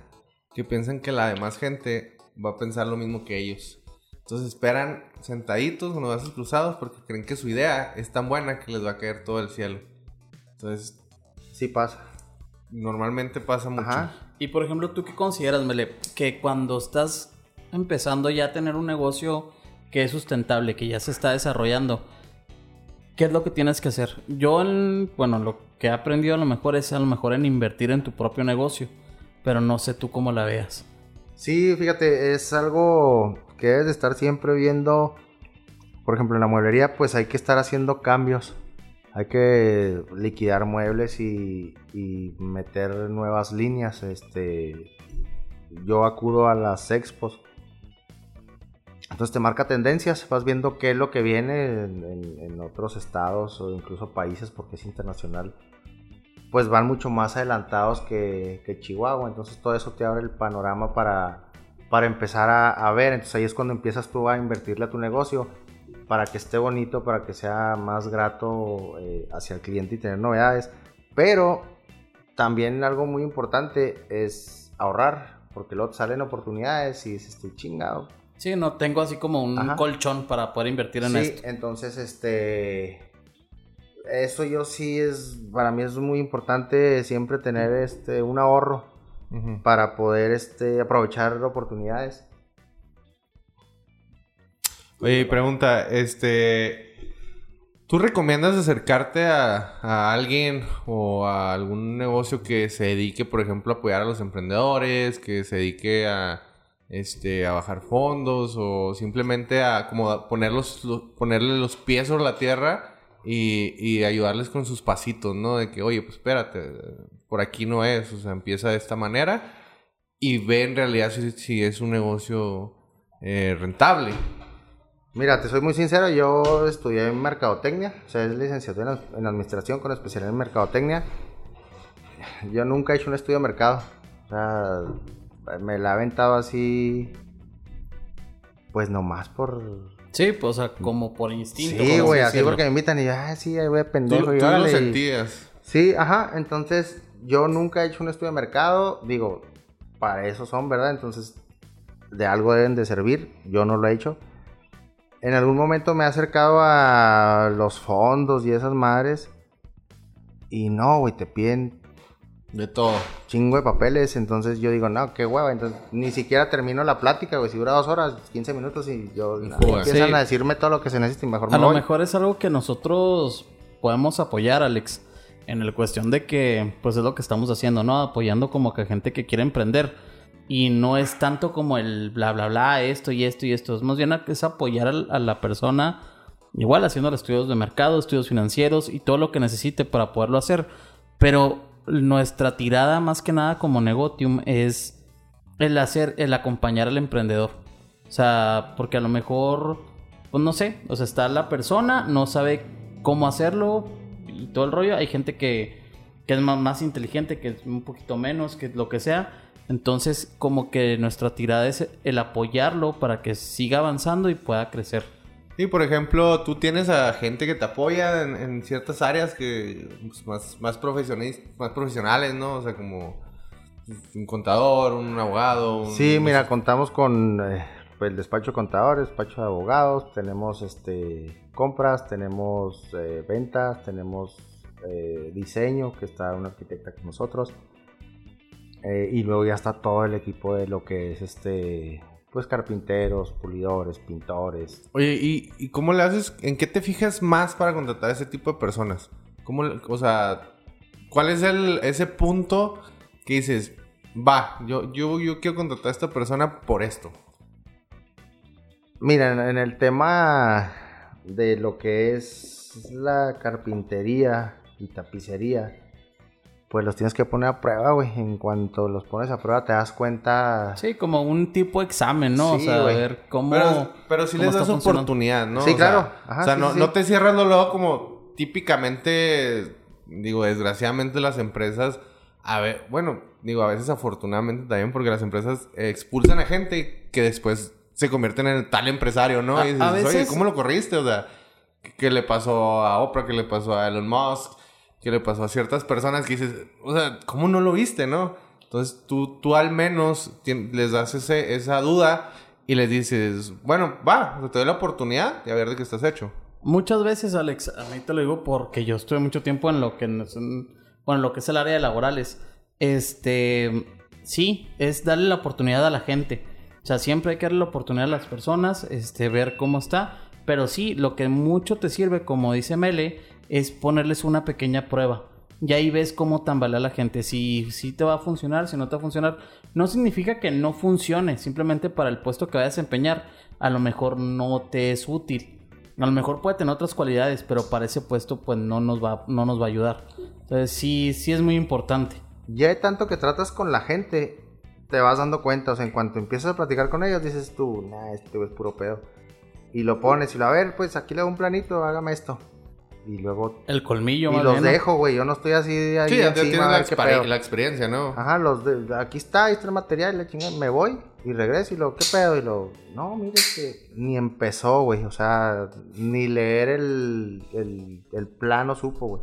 que piensan que la demás gente va a pensar lo mismo que ellos. Entonces esperan sentaditos con los brazos cruzados porque creen que su idea es tan buena que les va a caer todo el cielo. Entonces, Sí pasa. normalmente pasa mucho. Ajá. Y por ejemplo, ¿tú qué consideras, Mele? Que cuando estás empezando ya a tener un negocio que es sustentable, que ya se está desarrollando, ¿qué es lo que tienes que hacer? Yo, en- bueno, lo que he aprendido a lo mejor es a lo mejor en invertir en tu propio negocio, pero no sé tú cómo la veas. Sí, fíjate, es algo que debes de estar siempre viendo. Por ejemplo, en la mueblería, pues hay que estar haciendo cambios. Hay que liquidar muebles y, y meter nuevas líneas. Este, yo acudo a las expos. Entonces te marca tendencias, vas viendo qué es lo que viene en, en- en otros estados o incluso países porque es internacional. Pues van mucho más adelantados que, que Chihuahua, entonces todo eso te abre el panorama para, para empezar a, a ver. Entonces ahí es cuando empiezas tú a invertirle a tu negocio para que esté bonito, para que sea más grato eh, hacia el cliente y tener novedades. Pero también algo muy importante es ahorrar, porque luego te salen oportunidades y dices, estoy chingado, Sí, no tengo así como un Ajá. colchón para poder invertir en sí, esto. entonces este eso yo sí es para mí es muy importante siempre tener este un ahorro para poder este aprovechar oportunidades. Oye, pregunta, este, ¿tú recomiendas acercarte a, a alguien o a algún negocio que se dedique, por ejemplo, a apoyar a los emprendedores, que se dedique a, este, a bajar fondos o simplemente a como ponerlos, lo- ponerle los pies sobre la tierra y, y ayudarles con sus pasitos, ¿no? De que, oye, pues espérate, por aquí no es, o sea, empieza de esta manera y ve en realidad si, es un negocio eh, rentable. Mira, te soy muy sincero, yo estudié en mercadotecnia, o sea, es licenciatura en, en administración con especialidad en mercadotecnia. Yo nunca he hecho un estudio de mercado. O sea, me la he aventado así pues nomás por Sí, pues o sea, como por instinto. Sí, güey, así porque me invitan y yo, ah, sí, ahí voy Tú, pendejo. y tú lo y- sentías. Sí, ajá, entonces yo nunca he hecho un estudio de mercado, digo, para eso son, ¿verdad? Entonces, de algo deben de servir, yo no lo he hecho. En algún momento me he acercado a los fondos y esas madres y no, güey, te piden De todo. Chingo de papeles, entonces yo digo, no, qué hueva. Entonces ni siquiera termino la plática, güey. Si dura dos horas, 15 minutos y yo. no, empiezan Sí. a decirme todo lo que se necesita y mejor A me lo voy. mejor es algo que nosotros podemos apoyar, Alex, en el cuestión de que, pues es lo que estamos haciendo, ¿no? Apoyando como que gente que quiere emprender. Y no es tanto como el bla, bla, bla, esto y esto y esto. Es más bien a- es apoyar a la persona, igual haciendo estudios de mercado, estudios financieros y todo lo que necesite para poderlo hacer. Pero nuestra tirada, más que nada como Negotium, es el hacer, el acompañar al emprendedor. O sea, porque a lo mejor, pues no sé, o sea, está la persona, no sabe cómo hacerlo y todo el rollo. Hay gente que, que es más, inteligente, que es un poquito menos, que lo que sea. Entonces, como que nuestra tirada es el apoyarlo para que siga avanzando y pueda crecer. Sí, por ejemplo, tú tienes a gente que te apoya en, en ciertas áreas que pues, más, más, más profesionales, ¿no? O sea, como un contador, un abogado. un- Sí, mira, contamos con eh, pues, el despacho de contadores, despacho de abogados, tenemos este compras, tenemos eh, ventas, tenemos eh, diseño, que está un arquitecta con nosotros. Y luego ya está todo el equipo de lo que es este pues carpinteros, pulidores, pintores. Oye, ¿y, ¿y cómo le haces? ¿En qué te fijas más para contratar a ese tipo de personas? ¿Cómo, o sea, cuál es el, ese punto que dices, va, yo, yo, yo quiero contratar a esta persona por esto? Mira, en el tema de lo que es la carpintería y tapicería, pues los tienes que poner a prueba, güey. En cuanto los pones a prueba te das cuenta. Sí, como un tipo de examen, ¿no? Sí, o sea, ver cómo... Pero, pero sí cómo les das oportunidad, ¿no? Sí, O sea, claro. Ajá, o sea, sí, no, sí, no sí. te cierras luego como típicamente, digo, desgraciadamente las empresas, a ver, bueno, digo, a veces afortunadamente también porque las empresas expulsan a gente que después se convierten en tal empresario, ¿no? A- y dices, a oye, veces- ¿cómo lo corriste? O sea, ¿qué, qué le pasó a Oprah? ¿Qué le pasó a Elon Musk? ¿Qué le pasó a ciertas personas que dices, o sea, ¿cómo no lo viste, no? Entonces tú, tú al menos les das ese, esa duda y les dices, bueno, va, te doy la oportunidad de ver de qué estás hecho. Muchas veces, Alex, a mí te lo digo porque yo estuve mucho tiempo en lo que bueno, en lo que es el área de laborales. Este, sí, es darle la oportunidad a la gente. O sea, siempre hay que darle la oportunidad a las personas, este, ver cómo está. Pero sí, lo que mucho te sirve, como dice Mele, es ponerles una pequeña prueba. Y ahí ves cómo tambalea la gente. Si, si te va a funcionar, si no te va a funcionar. No significa que no funcione. Simplemente para el puesto que va a desempeñar, a lo mejor no te es útil. A lo mejor puede tener otras cualidades, pero para ese puesto pues no nos va, no nos va a ayudar. Entonces sí, sí es muy importante. Ya de tanto que tratas con la gente, te vas dando cuenta. O sea, en cuanto empiezas a platicar con ellos, dices tú, nah, este es puro pedo. Y lo pones y lo, a ver, pues aquí le hago un planito, hágame esto. Y luego. El colmillo, y más los bien, ¿no? dejo, güey. Yo no estoy así ahí Sí, ya encima, tienes a la, ver qué exper- pedo. la experiencia, ¿no? Ajá, los de, aquí está, ahí está el material, la chingada, me voy y regreso y lo, ¿qué pedo? Y lo, no, mire que ni empezó, güey, o sea, ni leer el, el, el plano supo, güey.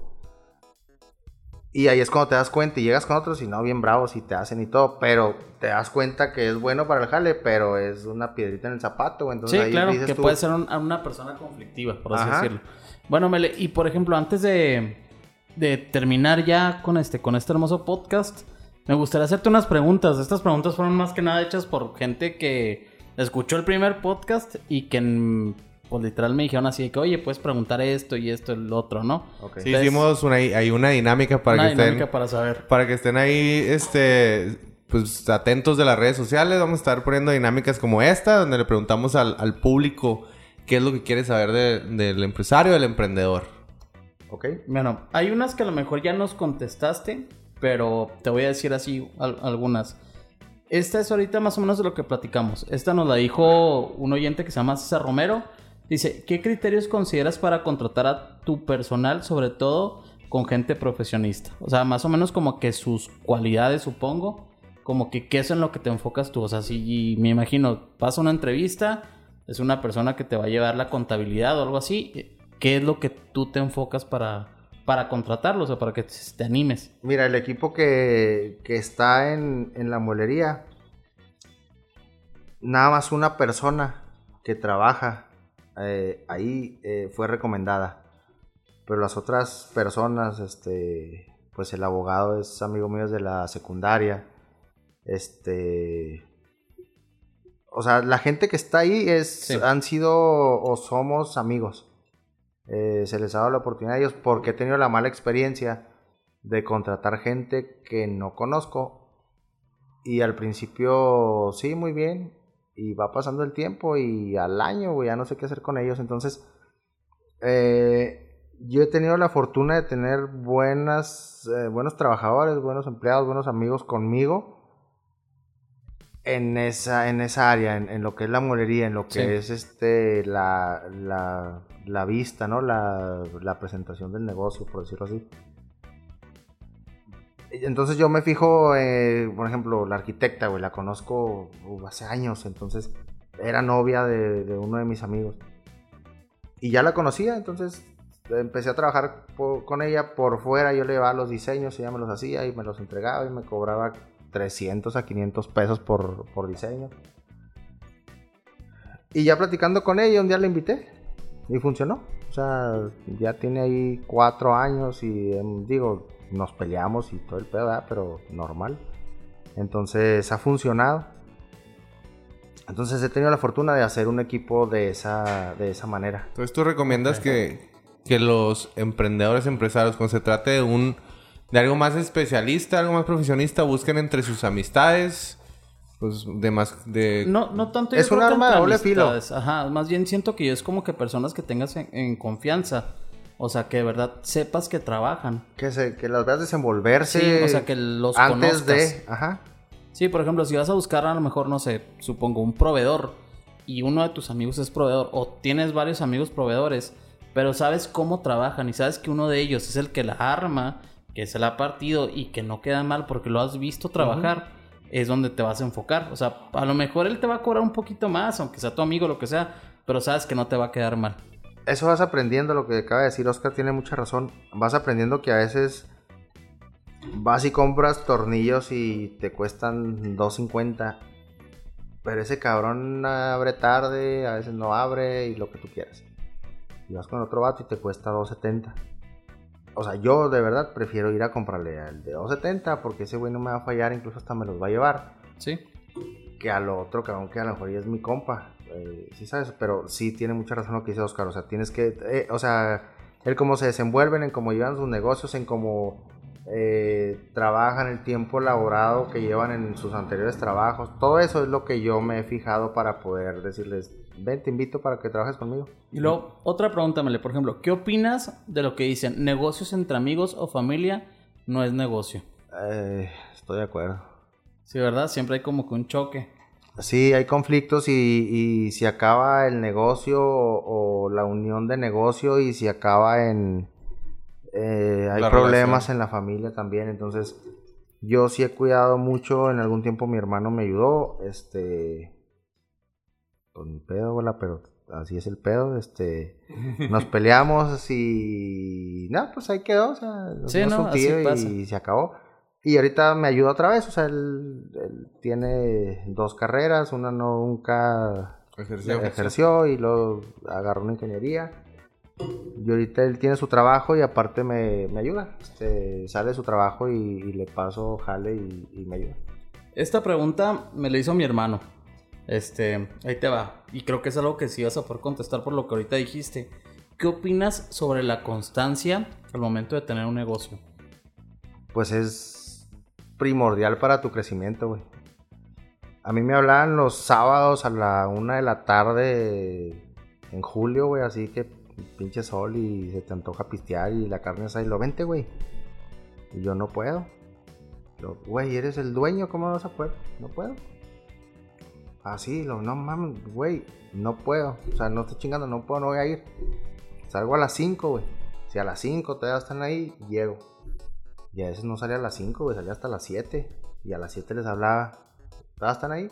Y ahí es cuando te das cuenta y llegas con otros y no, bien bravos y te hacen y todo, pero te das cuenta que es bueno para el jale, pero es una piedrita en el zapato, güey. Entonces Sí, ahí claro, dices que tú, puede ser un- a una persona conflictiva, por así Ajá. decirlo. Bueno, Mele, y por ejemplo, antes de, de terminar ya con este, con este hermoso podcast, me gustaría hacerte unas preguntas. Estas preguntas fueron más que nada hechas por gente que escuchó el primer podcast y que mm, pues literal me dijeron así de que, oye, puedes preguntar esto y esto y el otro, ¿no? Sí, Entonces- hicimos una, hay una dinámica para Una que estén... dinámica para saber. Para que estén ahí, este, pues atentos de las redes sociales. Vamos a estar poniendo dinámicas como esta, donde le preguntamos al, al público qué es lo que quiere saber de- del empresario, del emprendedor. Ok, Bueno, hay unas que a lo mejor ya nos contestaste, pero te voy a decir así al- algunas. Esta es ahorita más o menos de lo que platicamos. Esta nos la dijo un oyente que se llama César Romero. Dice, ¿qué criterios consideras para contratar a tu personal, sobre todo con gente profesionista? O sea, más o menos como que sus cualidades, supongo. Como que qué es en lo que te enfocas tú. O sea, si me imagino, pasa una entrevista, es una persona que te va a llevar la contabilidad o algo así. ¿Qué es lo que tú te enfocas para, para contratarlos o para que te, animes? Mira, el equipo que, que está en, en la mueblería, nada más una persona que trabaja eh, ahí eh, fue recomendada. Pero las otras personas, este, pues el abogado es amigo mío desde la secundaria. Este. O sea, la gente que está ahí es, han sido o somos amigos. Eh, se les ha dado la oportunidad a ellos porque he tenido la mala experiencia de contratar gente que no conozco. Y al principio, sí, muy bien. Y va pasando el tiempo y al año, ya no sé qué hacer con ellos. Entonces, eh, yo he tenido la fortuna de tener buenas, eh, buenos trabajadores, buenos empleados, buenos amigos conmigo en esa, en esa área, en, lo que es la molería, en lo que es este la, la, vista, ¿no? La, la, presentación del negocio, por decirlo así. Entonces yo me fijo, eh, por ejemplo, la arquitecta, güey, la conozco uh, hace años, entonces era novia de, de, uno de mis amigos. Y ya la conocía, entonces empecé a trabajar con ella por fuera, yo le llevaba los diseños, ella me los hacía y me los entregaba y me cobraba 300 a 500 pesos por, por diseño. Y ya platicando con ella, un día la invité y funcionó. O sea, ya tiene ahí cuatro años y em, digo, nos peleamos y todo el pedo, pero normal. Entonces ha funcionado. Entonces he tenido la fortuna de hacer un equipo de esa, de esa manera. Entonces tú recomiendas que, que los emprendedores, empresarios, cuando se trate de un de algo más especialista, algo más profesionista, busquen entre sus amistades, pues de más de no no tanto es un arma de doble filo. ajá más bien siento que es como que personas que tengas en, confianza o sea que de verdad sepas que trabajan. Que se que las veas desenvolverse sí, o sea que los antes de ajá. Sí por ejemplo si vas a buscar a lo mejor no sé supongo un proveedor y uno de tus amigos es proveedor o tienes varios amigos proveedores pero sabes cómo trabajan y sabes que uno de ellos es el que la arma que se la ha partido y que no queda mal porque lo has visto trabajar, es donde te vas a enfocar. O sea, a lo mejor él te va a cobrar un poquito más, aunque sea tu amigo, lo que sea, pero sabes que no te va a quedar mal. Eso vas aprendiendo, lo que acaba de decir Oscar tiene mucha razón. Vas aprendiendo que a veces vas y compras tornillos y te cuestan 2.50. Pero ese cabrón abre tarde, a veces no abre y lo que tú quieras. Y vas con otro vato y te cuesta 2.70 o sea, yo de verdad prefiero ir a comprarle al de 270 porque ese güey no me va a fallar, incluso hasta me los va a llevar. Sí. Que al otro, que aunque a lo mejor ya es mi compa. Eh, sí, sabes, pero sí tiene mucha razón lo que dice Oscar. O sea, tienes que. Eh, o sea, él cómo se desenvuelven, en cómo llevan sus negocios, en cómo eh, trabajan, el tiempo laborado que llevan en sus anteriores trabajos. Todo eso es lo que yo me he fijado para poder decirles, ven, te invito para que trabajes conmigo. Y luego, otra pregunta, Mele, por ejemplo, ¿qué opinas de lo que dicen negocios entre amigos o familia no es negocio? Eh, estoy de acuerdo. Sí, ¿verdad? Siempre hay como que un choque. Sí, hay conflictos y, y si acaba el negocio o, la unión de negocio y si acaba en... Eh, hay problemas en la familia también, entonces yo sí he cuidado mucho, en algún tiempo mi hermano me ayudó, este, con mi pedo, pero así es el pedo, este, nos [LAUGHS] peleamos y, no, pues ahí quedó, o sea, sí, no, y se acabó. Y ahorita me ayuda otra vez, o sea, él, tiene dos carreras, una nunca ejerció, ejerció y luego agarró una ingeniería. Y ahorita él tiene su trabajo y aparte me, ayuda. Este, sale su trabajo y, le paso jale y, y, me ayuda. Esta pregunta me la hizo mi hermano. Este, ahí te va. Y creo que es algo que sí vas a poder contestar por lo que ahorita dijiste. ¿Qué opinas sobre la constancia al momento de tener un negocio? Pues es primordial para tu crecimiento, güey. A mí me hablaban los sábados a la una de la tarde en julio, güey, así que pinche sol y se te antoja pistear y la carne es ahí, lo vente, güey. Y yo no puedo. güey, eres el dueño, ¿cómo vas a poder? No puedo. Así, lo, no mames, güey, no puedo. O sea, no estoy chingando, no puedo, no voy a ir. Salgo a las 5, güey. Si a las 5 te están ahí, llego. Y a veces no salía a las 5, güey, salía hasta las 7. Y a las 7 les hablaba, ¿todas están ahí?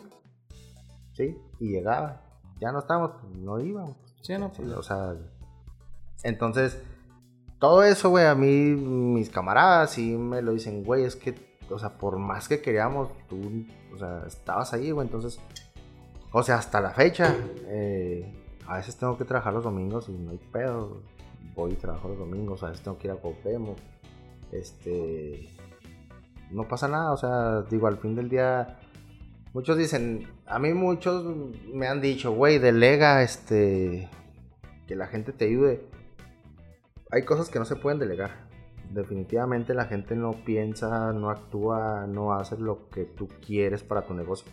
Sí, y llegaba. Ya no estábamos, no íbamos. Sí, no, pues. O sea, entonces, todo eso, güey, a mí, mis camaradas sí me lo dicen, güey, es que, o sea, por más que queríamos, tú, o sea, estabas ahí, güey, entonces, o sea, hasta la fecha, eh, a veces tengo que trabajar los domingos y no hay pedo. Voy y trabajo los domingos, a veces tengo que ir a Cuauhtémoc este, no pasa nada, o sea, digo, al fin del día, muchos dicen, a mí muchos me han dicho, güey, delega, este, que la gente te ayude. Hay cosas que no se pueden delegar. Definitivamente la gente no piensa, no actúa, no hace lo que tú quieres para tu negocio.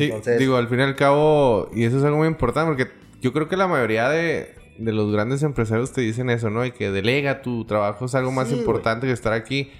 Sí, Entonces- digo, al fin y al cabo, y eso es algo muy importante porque yo creo que la mayoría de, de los grandes empresarios te dicen eso, ¿no? Y que delega tu trabajo es algo más Sí, importante que estar aquí.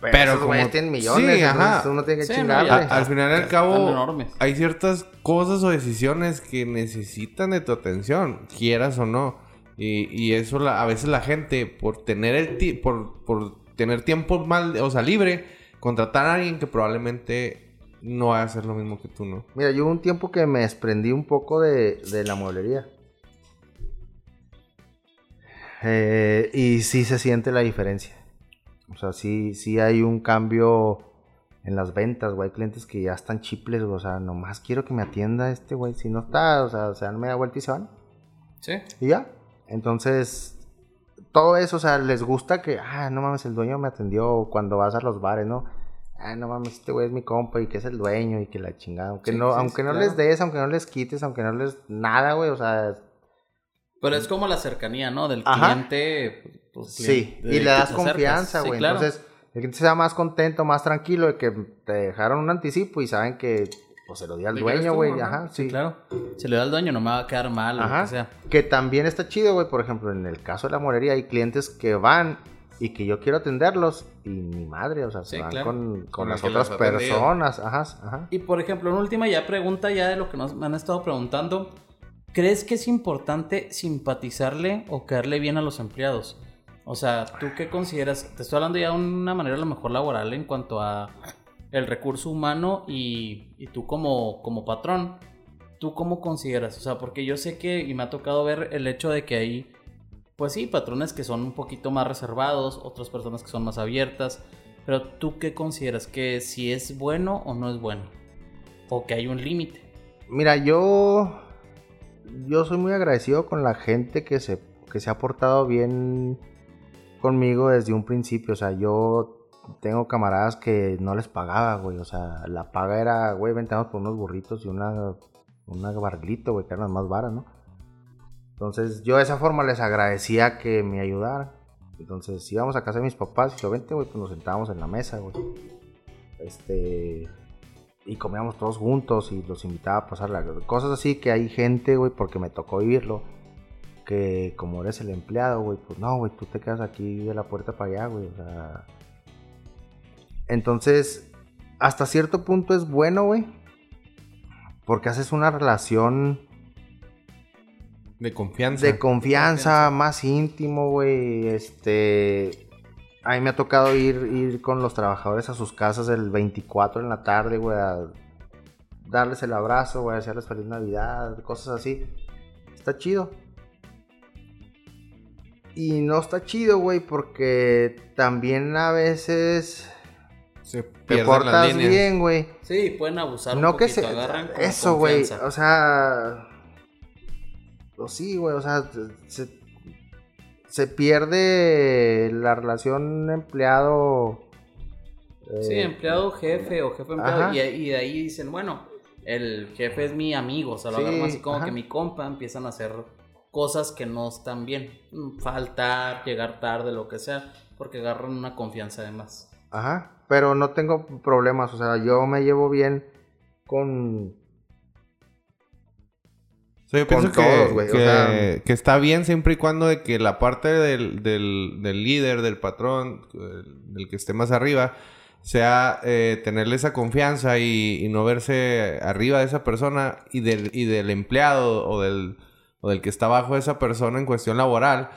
Pero, Pero esos como- tienen millones, Sí, entonces ajá. uno tiene que Sí, no, al final y al cabo, hay ciertas cosas o decisiones que necesitan de tu atención, quieras o no. Y, y eso la- a veces la gente, por tener el ti- por, por tener tiempo mal, o sea, libre, contratar a alguien que probablemente no va a hacer lo mismo que tú, ¿no? Mira, yo hubo un tiempo que me desprendí un poco de, de la mueblería. Eh, y sí se siente la diferencia. O sea, sí, sí hay un cambio en las ventas, güey. Hay clientes que ya están chiples, güey. O sea, nomás quiero que me atienda este, güey. Si no está, o sea, se dan media vuelta y se van. Sí. Y ya. Entonces, todo eso, o sea, les gusta que, ah, no mames, el dueño me atendió cuando vas a los bares, ¿no? Ah, no mames, este güey es mi compa y que es el dueño y que la chingada. Aunque Sí, no, sí, aunque sí, no claro. les des, aunque no les quites, aunque no les nada, güey, o sea, Pero es como la cercanía, ¿no? Del Ajá. cliente. pues, sí. cliente, Y de le das confianza, güey. claro. Entonces, el cliente se da más contento, más tranquilo de que te dejaron un anticipo y saben que, pues, se lo di al dueño, güey. ajá. Sí, sí. claro. Si le da al dueño no me va a quedar mal o lo Ajá. que sea. Que también está chido, güey. Por ejemplo, en el caso de la morería hay clientes que van y que yo quiero atenderlos y mi madre, o sea, se Sí, van claro. con, con las otras personas. Ajá, ajá. Y por ejemplo, una última ya pregunta ya de lo que nos me han estado preguntando. ¿Crees que es importante simpatizarle o caerle bien a los empleados? O sea, ¿tú qué consideras? Te estoy hablando ya de una manera a lo mejor laboral en cuanto a el recurso humano y, y tú como, como patrón. ¿Tú cómo consideras? O sea, porque yo sé que, y me ha tocado ver el hecho de que hay, pues sí, patrones que son un poquito más reservados, otras personas que son más abiertas. Pero tú qué consideras? ¿Que si es bueno o no es bueno? ¿O que hay un límite? Mira, yo. Yo soy muy agradecido con la gente que se, que se ha portado bien conmigo desde un principio. O sea, yo tengo camaradas que no les pagaba, güey. O sea, la paga era, güey, ventamos por unos burritos y una, una barglito, güey, que eran las más varas, ¿no? Entonces, yo de esa forma les agradecía que me ayudaran. Entonces, íbamos a casa de mis papás y yo, vente, güey, pues nos sentábamos en la mesa, güey. Este y comíamos todos juntos y los invitaba a pasar la... cosas así que hay gente, güey, porque me tocó vivirlo, que como eres el empleado, güey, pues no, güey, tú te quedas aquí de la puerta para allá, güey, o sea... Entonces, hasta cierto punto es bueno, güey, porque haces una relación De confianza. de confianza, más íntimo, güey. Este. A mí me ha tocado ir, ir con los trabajadores a sus casas el 24 en la tarde, güey, a darles el abrazo, güey, a hacerles feliz Navidad, cosas así. Está chido. Y no está chido, güey, porque también a veces Se te pierden las portas bien, güey. Sí, pueden abusar un No que poquito, se. agarran con Eso, güey. O sea. Pues sí, güey. O sea, se, se pierde la relación empleado. eh, Sí, empleado jefe o jefe empleado. Ajá. Y, y de ahí dicen, bueno, el jefe es mi amigo. O sea, lo Sí, agarran así como ajá. que mi compa. Empiezan a hacer cosas que no están bien. Faltar, llegar tarde, lo que sea. Porque agarran una confianza además. Ajá. Pero no tengo problemas. O sea, yo me llevo bien con. O sea, yo Con pienso que, o que, sea- que está bien siempre y cuando de que la parte del, del, del líder, del patrón, el- del que esté más arriba, sea eh, tenerle esa confianza y, y no verse arriba de esa persona y del, y del empleado o del, o del que está abajo de esa persona en cuestión laboral,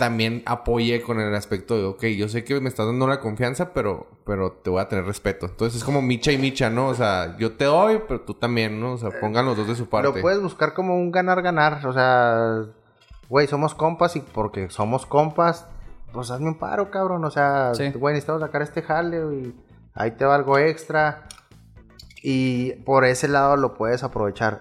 también apoye con el aspecto de, ok, yo sé que me estás dando la confianza, pero, pero te voy a tener respeto. Entonces es como micha y micha, ¿no? O sea, yo te doy, pero tú también, ¿no? O sea, pongan los dos de su parte. Lo puedes buscar como un ganar-ganar. O sea, güey, somos compas y porque somos compas, pues hazme un paro, cabrón. O sea, Sí. güey, necesitamos sacar este jale, güey. Ahí te va algo extra. Y por ese lado lo puedes aprovechar.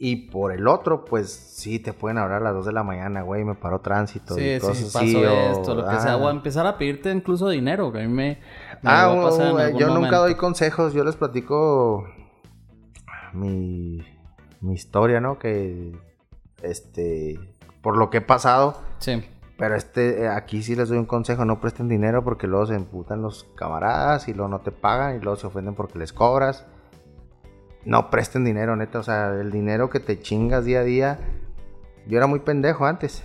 Y por el otro, pues sí, te pueden hablar a las 2 de la mañana, güey, me paró tránsito. Sí, y sí, cosas sí, así, pasó o- esto, lo que sea. ah. O a empezar a pedirte incluso dinero, que a mí me... me Ah, llegó a pasar en güey, algún yo nunca doy consejos, yo les platico mi, mi historia, ¿no? Que, este, por lo que he pasado, Sí. pero este, eh, aquí sí les doy un consejo, no presten dinero porque luego se emputan los camaradas y luego no te pagan y luego se ofenden porque les cobras. No presten dinero, neta, o sea, el dinero que te chingas día a día. Yo era muy pendejo antes.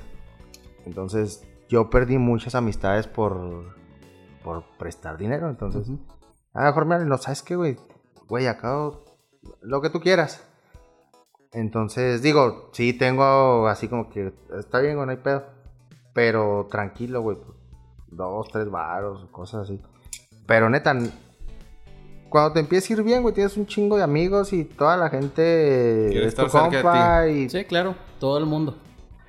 Entonces, yo perdí muchas amistades por, por prestar dinero. Entonces, Ujú. a lo mejor me no sabes qué, güey. Güey, acá lo que tú quieras. Entonces, digo, sí tengo así como que está bien, güey, no hay pedo. Pero tranquilo, güey. Dos, tres varos, cosas así. Pero neta, cuando te empieza a ir bien, güey, tienes un chingo de amigos y toda la gente Quiere es tu compa y Sí, claro, todo el mundo.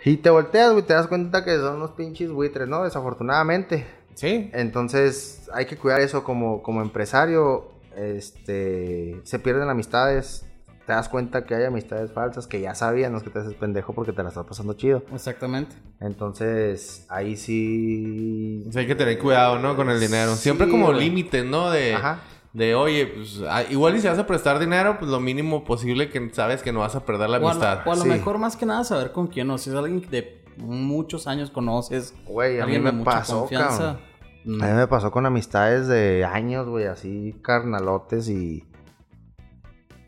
y te volteas, güey, te das cuenta que son unos pinches buitres, ¿no? Desafortunadamente. Sí. Entonces, hay que cuidar eso como, como empresario. Este, se pierden amistades. Te das cuenta que hay amistades falsas que ya sabían, no es que te haces pendejo porque te la estás pasando chido. Exactamente. Entonces, ahí sí. Sí, hay que tener cuidado, ¿no? Con el dinero. Sí, Siempre como güey. límites, ¿no? De, Ajá. De, oye, pues ah, igual y si vas a prestar dinero, pues lo mínimo posible que sabes que no vas a perder la O a, lo- amistad. o a lo Sí. mejor más que nada saber con quién, o si es alguien que de muchos años conoces, Güey, a mí alguien me de mucha pasó, confianza. cabrón. mm, A mí me pasó con amistades de años, güey, así carnalotes y.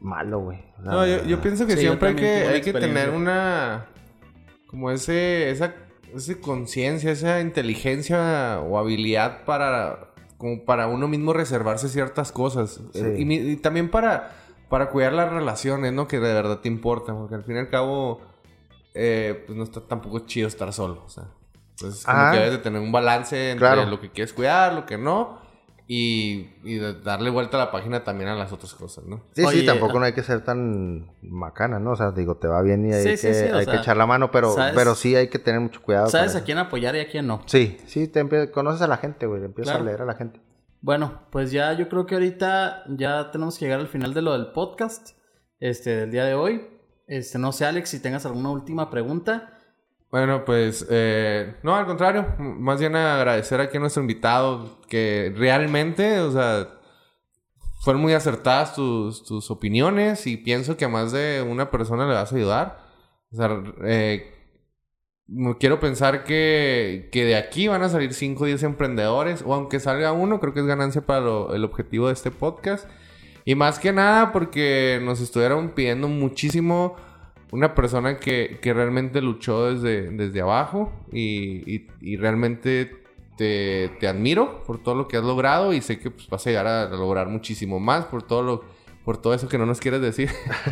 Malo, güey. No, yo, yo pienso que Sí, siempre hay que, hay que tener una... Como ese... Esa, esa conciencia, esa inteligencia o habilidad para... Como para uno mismo reservarse ciertas cosas. Sí. Eh, Y, también para... Para cuidar las relaciones, ¿no? Que de verdad te importan. Porque al fin y al cabo... eh, pues no está tampoco chido estar solo. O sea... Entonces como Ajá. que debes de tener un balance entre Claro. lo que quieres cuidar, lo que no. Y, y de darle vuelta a la página también a las otras cosas, ¿no? Sí, Oye, sí, tampoco ah. no hay que ser tan macana, ¿no? O sea, digo, te va bien y hay, Sí, que, sí, sí, o hay sea, que echar la mano, pero, ¿sabes? pero sí hay que tener mucho cuidado. Sabes a quién apoyar y a quién no. Sí, sí, te conoces a la gente, güey, empiezas Claro. a leer a la gente. Bueno, pues ya yo creo que ahorita ya tenemos que llegar al final de lo del podcast, este, del día de hoy. Este, no sé, Alex, si tengas alguna última pregunta. Bueno, pues eh, no, al contrario, más bien agradecer aquí a nuestro invitado que realmente, o sea, fueron muy acertadas tus, tus opiniones y pienso que a más de una persona le vas a ayudar. O sea, eh, quiero pensar que, que de aquí van a salir 5 o 10 emprendedores o aunque salga uno, creo que es ganancia para el objetivo de este podcast. Y más que nada porque nos estuvieron pidiendo muchísimo una persona que, que realmente luchó desde, desde abajo y, y- y realmente te, te admiro por todo lo que has logrado y sé que pues, vas a llegar a lograr muchísimo más por todo lo por todo eso que no nos quieres decir.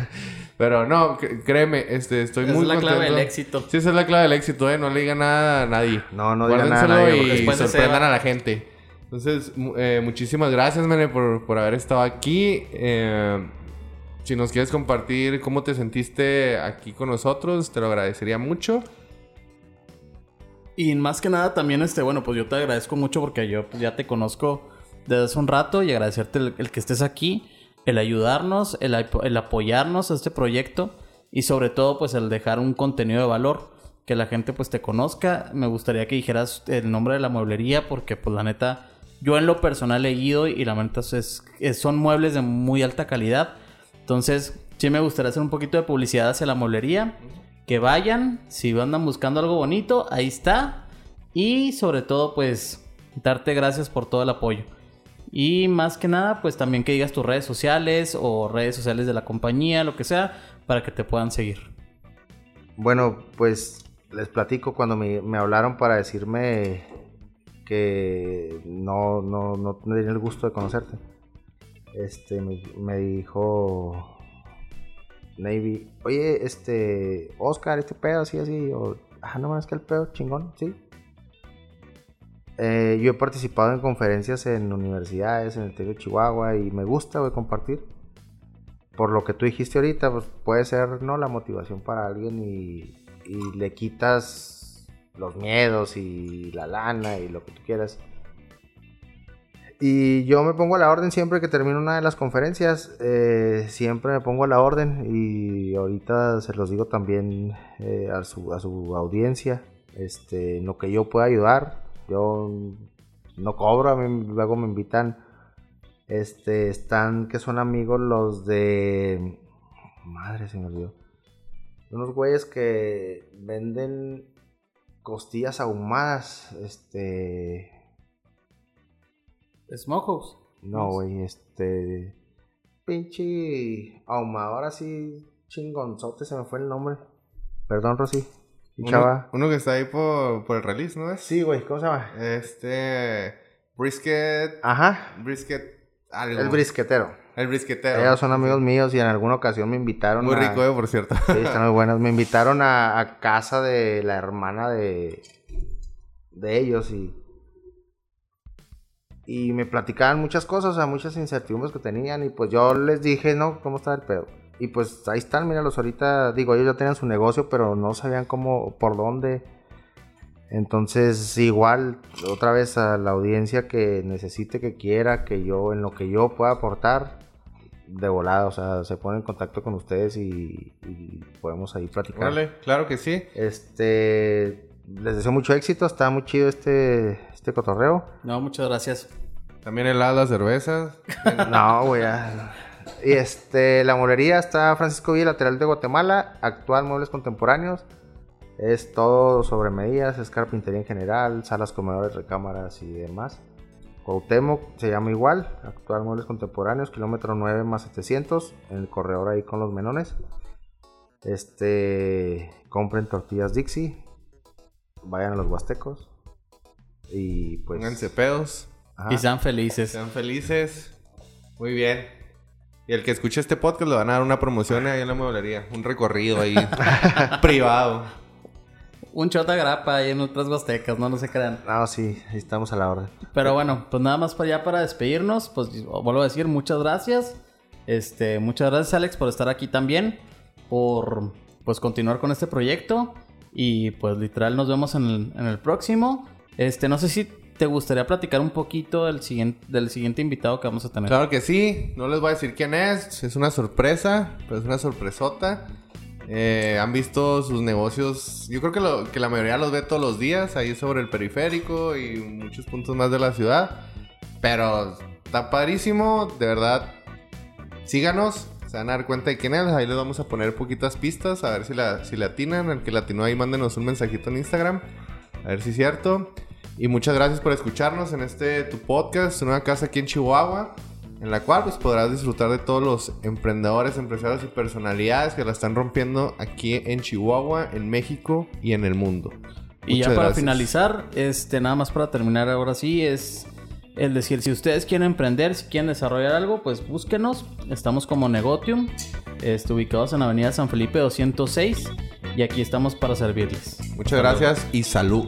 [LAUGHS] Pero no, cr- créeme, este, estoy Esa muy es la clave contento. del éxito. Sí, esa es la clave del éxito, ¿eh? No le digan nada a nadie. No, no digan nada a nadie, y después de sorprendan a la gente. Entonces, eh, muchísimas gracias, Mene, por, por haber estado aquí. Eh, si nos quieres compartir cómo te sentiste aquí con nosotros, te lo agradecería mucho. Y más que nada también, este, bueno, pues yo te agradezco mucho porque yo pues, ya te conozco desde hace un rato y agradecerte el, que estés aquí, el ayudarnos, el, el apoyarnos a este proyecto y sobre todo pues el dejar un contenido de valor, que la gente pues te conozca. Me gustaría que dijeras el nombre de la mueblería porque pues la neta, yo en lo personal he ido y la neta es, es- son muebles de muy alta calidad. Entonces, sí me gustaría hacer un poquito de publicidad hacia la mueblería. Que vayan, si andan buscando algo bonito, ahí está. Y sobre todo, pues, darte gracias por todo el apoyo. Y más que nada, pues también que digas tus redes sociales o redes sociales de la compañía, lo que sea, para que te puedan seguir. Bueno, pues les platico cuando me, me hablaron para decirme que no, no, no tenía el gusto de conocerte. Este, me, me dijo Navy, oye, este, Oscar, este pedo así, así, o, ah, no más que el pedo, chingón, sí. Eh, yo he participado en conferencias en universidades, en el TEC de Chihuahua, y me gusta, compartir por lo que tú dijiste ahorita, pues puede ser, ¿no? La motivación para alguien y, y le quitas los miedos y la lana y lo que tú quieras. Y yo me pongo a la orden siempre que termino una de las conferencias. eh, siempre me pongo a la orden. Y ahorita se los digo también eh, a, su, a su audiencia. Este, en lo que yo pueda ayudar. Yo no cobro. A mí luego me invitan. Este, están que son amigos los de. Madre, se me olvidó. Unos güeyes que venden costillas ahumadas. Este. Smokehouse. No, güey, este. Pinche ahumador así chingonzote, se me fue el nombre. Perdón, Rosy. Uno, chava. uno que está ahí por, por el release, ¿no es? Sí, güey, ¿cómo se llama? Este. Brisket. Ajá, Brisket. Algo. el brisquetero. El brisquetero. Ellos son amigos míos y en alguna ocasión me invitaron Muy a... rico, eh, por cierto. Sí, están muy buenos. Me invitaron a, a casa de la hermana de, de ellos y, y me platicaban muchas cosas, o sea, muchas incertidumbres que tenían y pues yo les dije, no, ¿cómo está el pedo? Y pues ahí están, míralos ahorita, digo, ellos ya tenían su negocio, pero no sabían cómo, por dónde. Entonces, igual, otra vez a la audiencia que necesite, que quiera, que yo, en lo que yo pueda aportar, de volada, o sea, se pone en contacto con ustedes y, y podemos ahí platicar. Órale, claro que sí. Este, les deseo mucho éxito, está muy chido este, este cotorreo. No, muchas gracias. También heladas las cervezas. [LAUGHS] No, güey. Y este, la molería está Francisco Villa, lateral de Guatemala, actual muebles contemporáneos. Es todo sobre medidas, es carpintería en general, salas, comedores, recámaras y demás. Cuauhtémoc se llama igual, actual muebles contemporáneos, kilómetro 9 más 700, en el corredor ahí con los menones. Este, compren tortillas Dixie, vayan a los Huastecos y pues... Pónganse pedos. ajá. Y sean felices. Sean felices. Muy bien. Y el que escuche este podcast le van a dar una promoción ahí en la mueblería. Un recorrido ahí [LAUGHS] privado. Un chota grapa ahí en otras huastecas, no, no se crean. No, sí, sí, estamos a la orden. Pero bueno, pues nada más para ya para despedirnos, pues vuelvo a decir muchas gracias. Este, muchas gracias Alex por estar aquí también, por pues continuar con este proyecto y pues literal nos vemos en el, en el próximo. Este, no sé si te gustaría platicar un poquito del siguiente, del siguiente invitado que vamos a tener. Claro que sí. No les voy a decir quién es. Es una sorpresa. Pero es una sorpresota. Eh, han visto sus negocios. Yo creo que, lo- que la mayoría los ve todos los días. Ahí sobre el periférico y muchos puntos más de la ciudad. Pero está padrísimo. De verdad. Síganos. Se van a dar cuenta de quién es. Ahí les vamos a poner poquitas pistas. A ver si la, si la atinan. El que la atinó ahí, mándenos un mensajito en Instagram. A ver si es cierto. Y muchas gracias por escucharnos en este tu podcast, una casa aquí en Chihuahua, en la cual pues podrás disfrutar de todos los emprendedores, empresarios y personalidades que la están rompiendo aquí en Chihuahua, en México y en el mundo. Y ya para gracias. finalizar, este, nada más para terminar ahora sí, es el decir, si ustedes quieren emprender, si quieren desarrollar algo, pues búsquenos. Estamos como Negotium, este, ubicados en Avenida San Felipe 206 y aquí estamos para servirles. Muchas gracias y salud.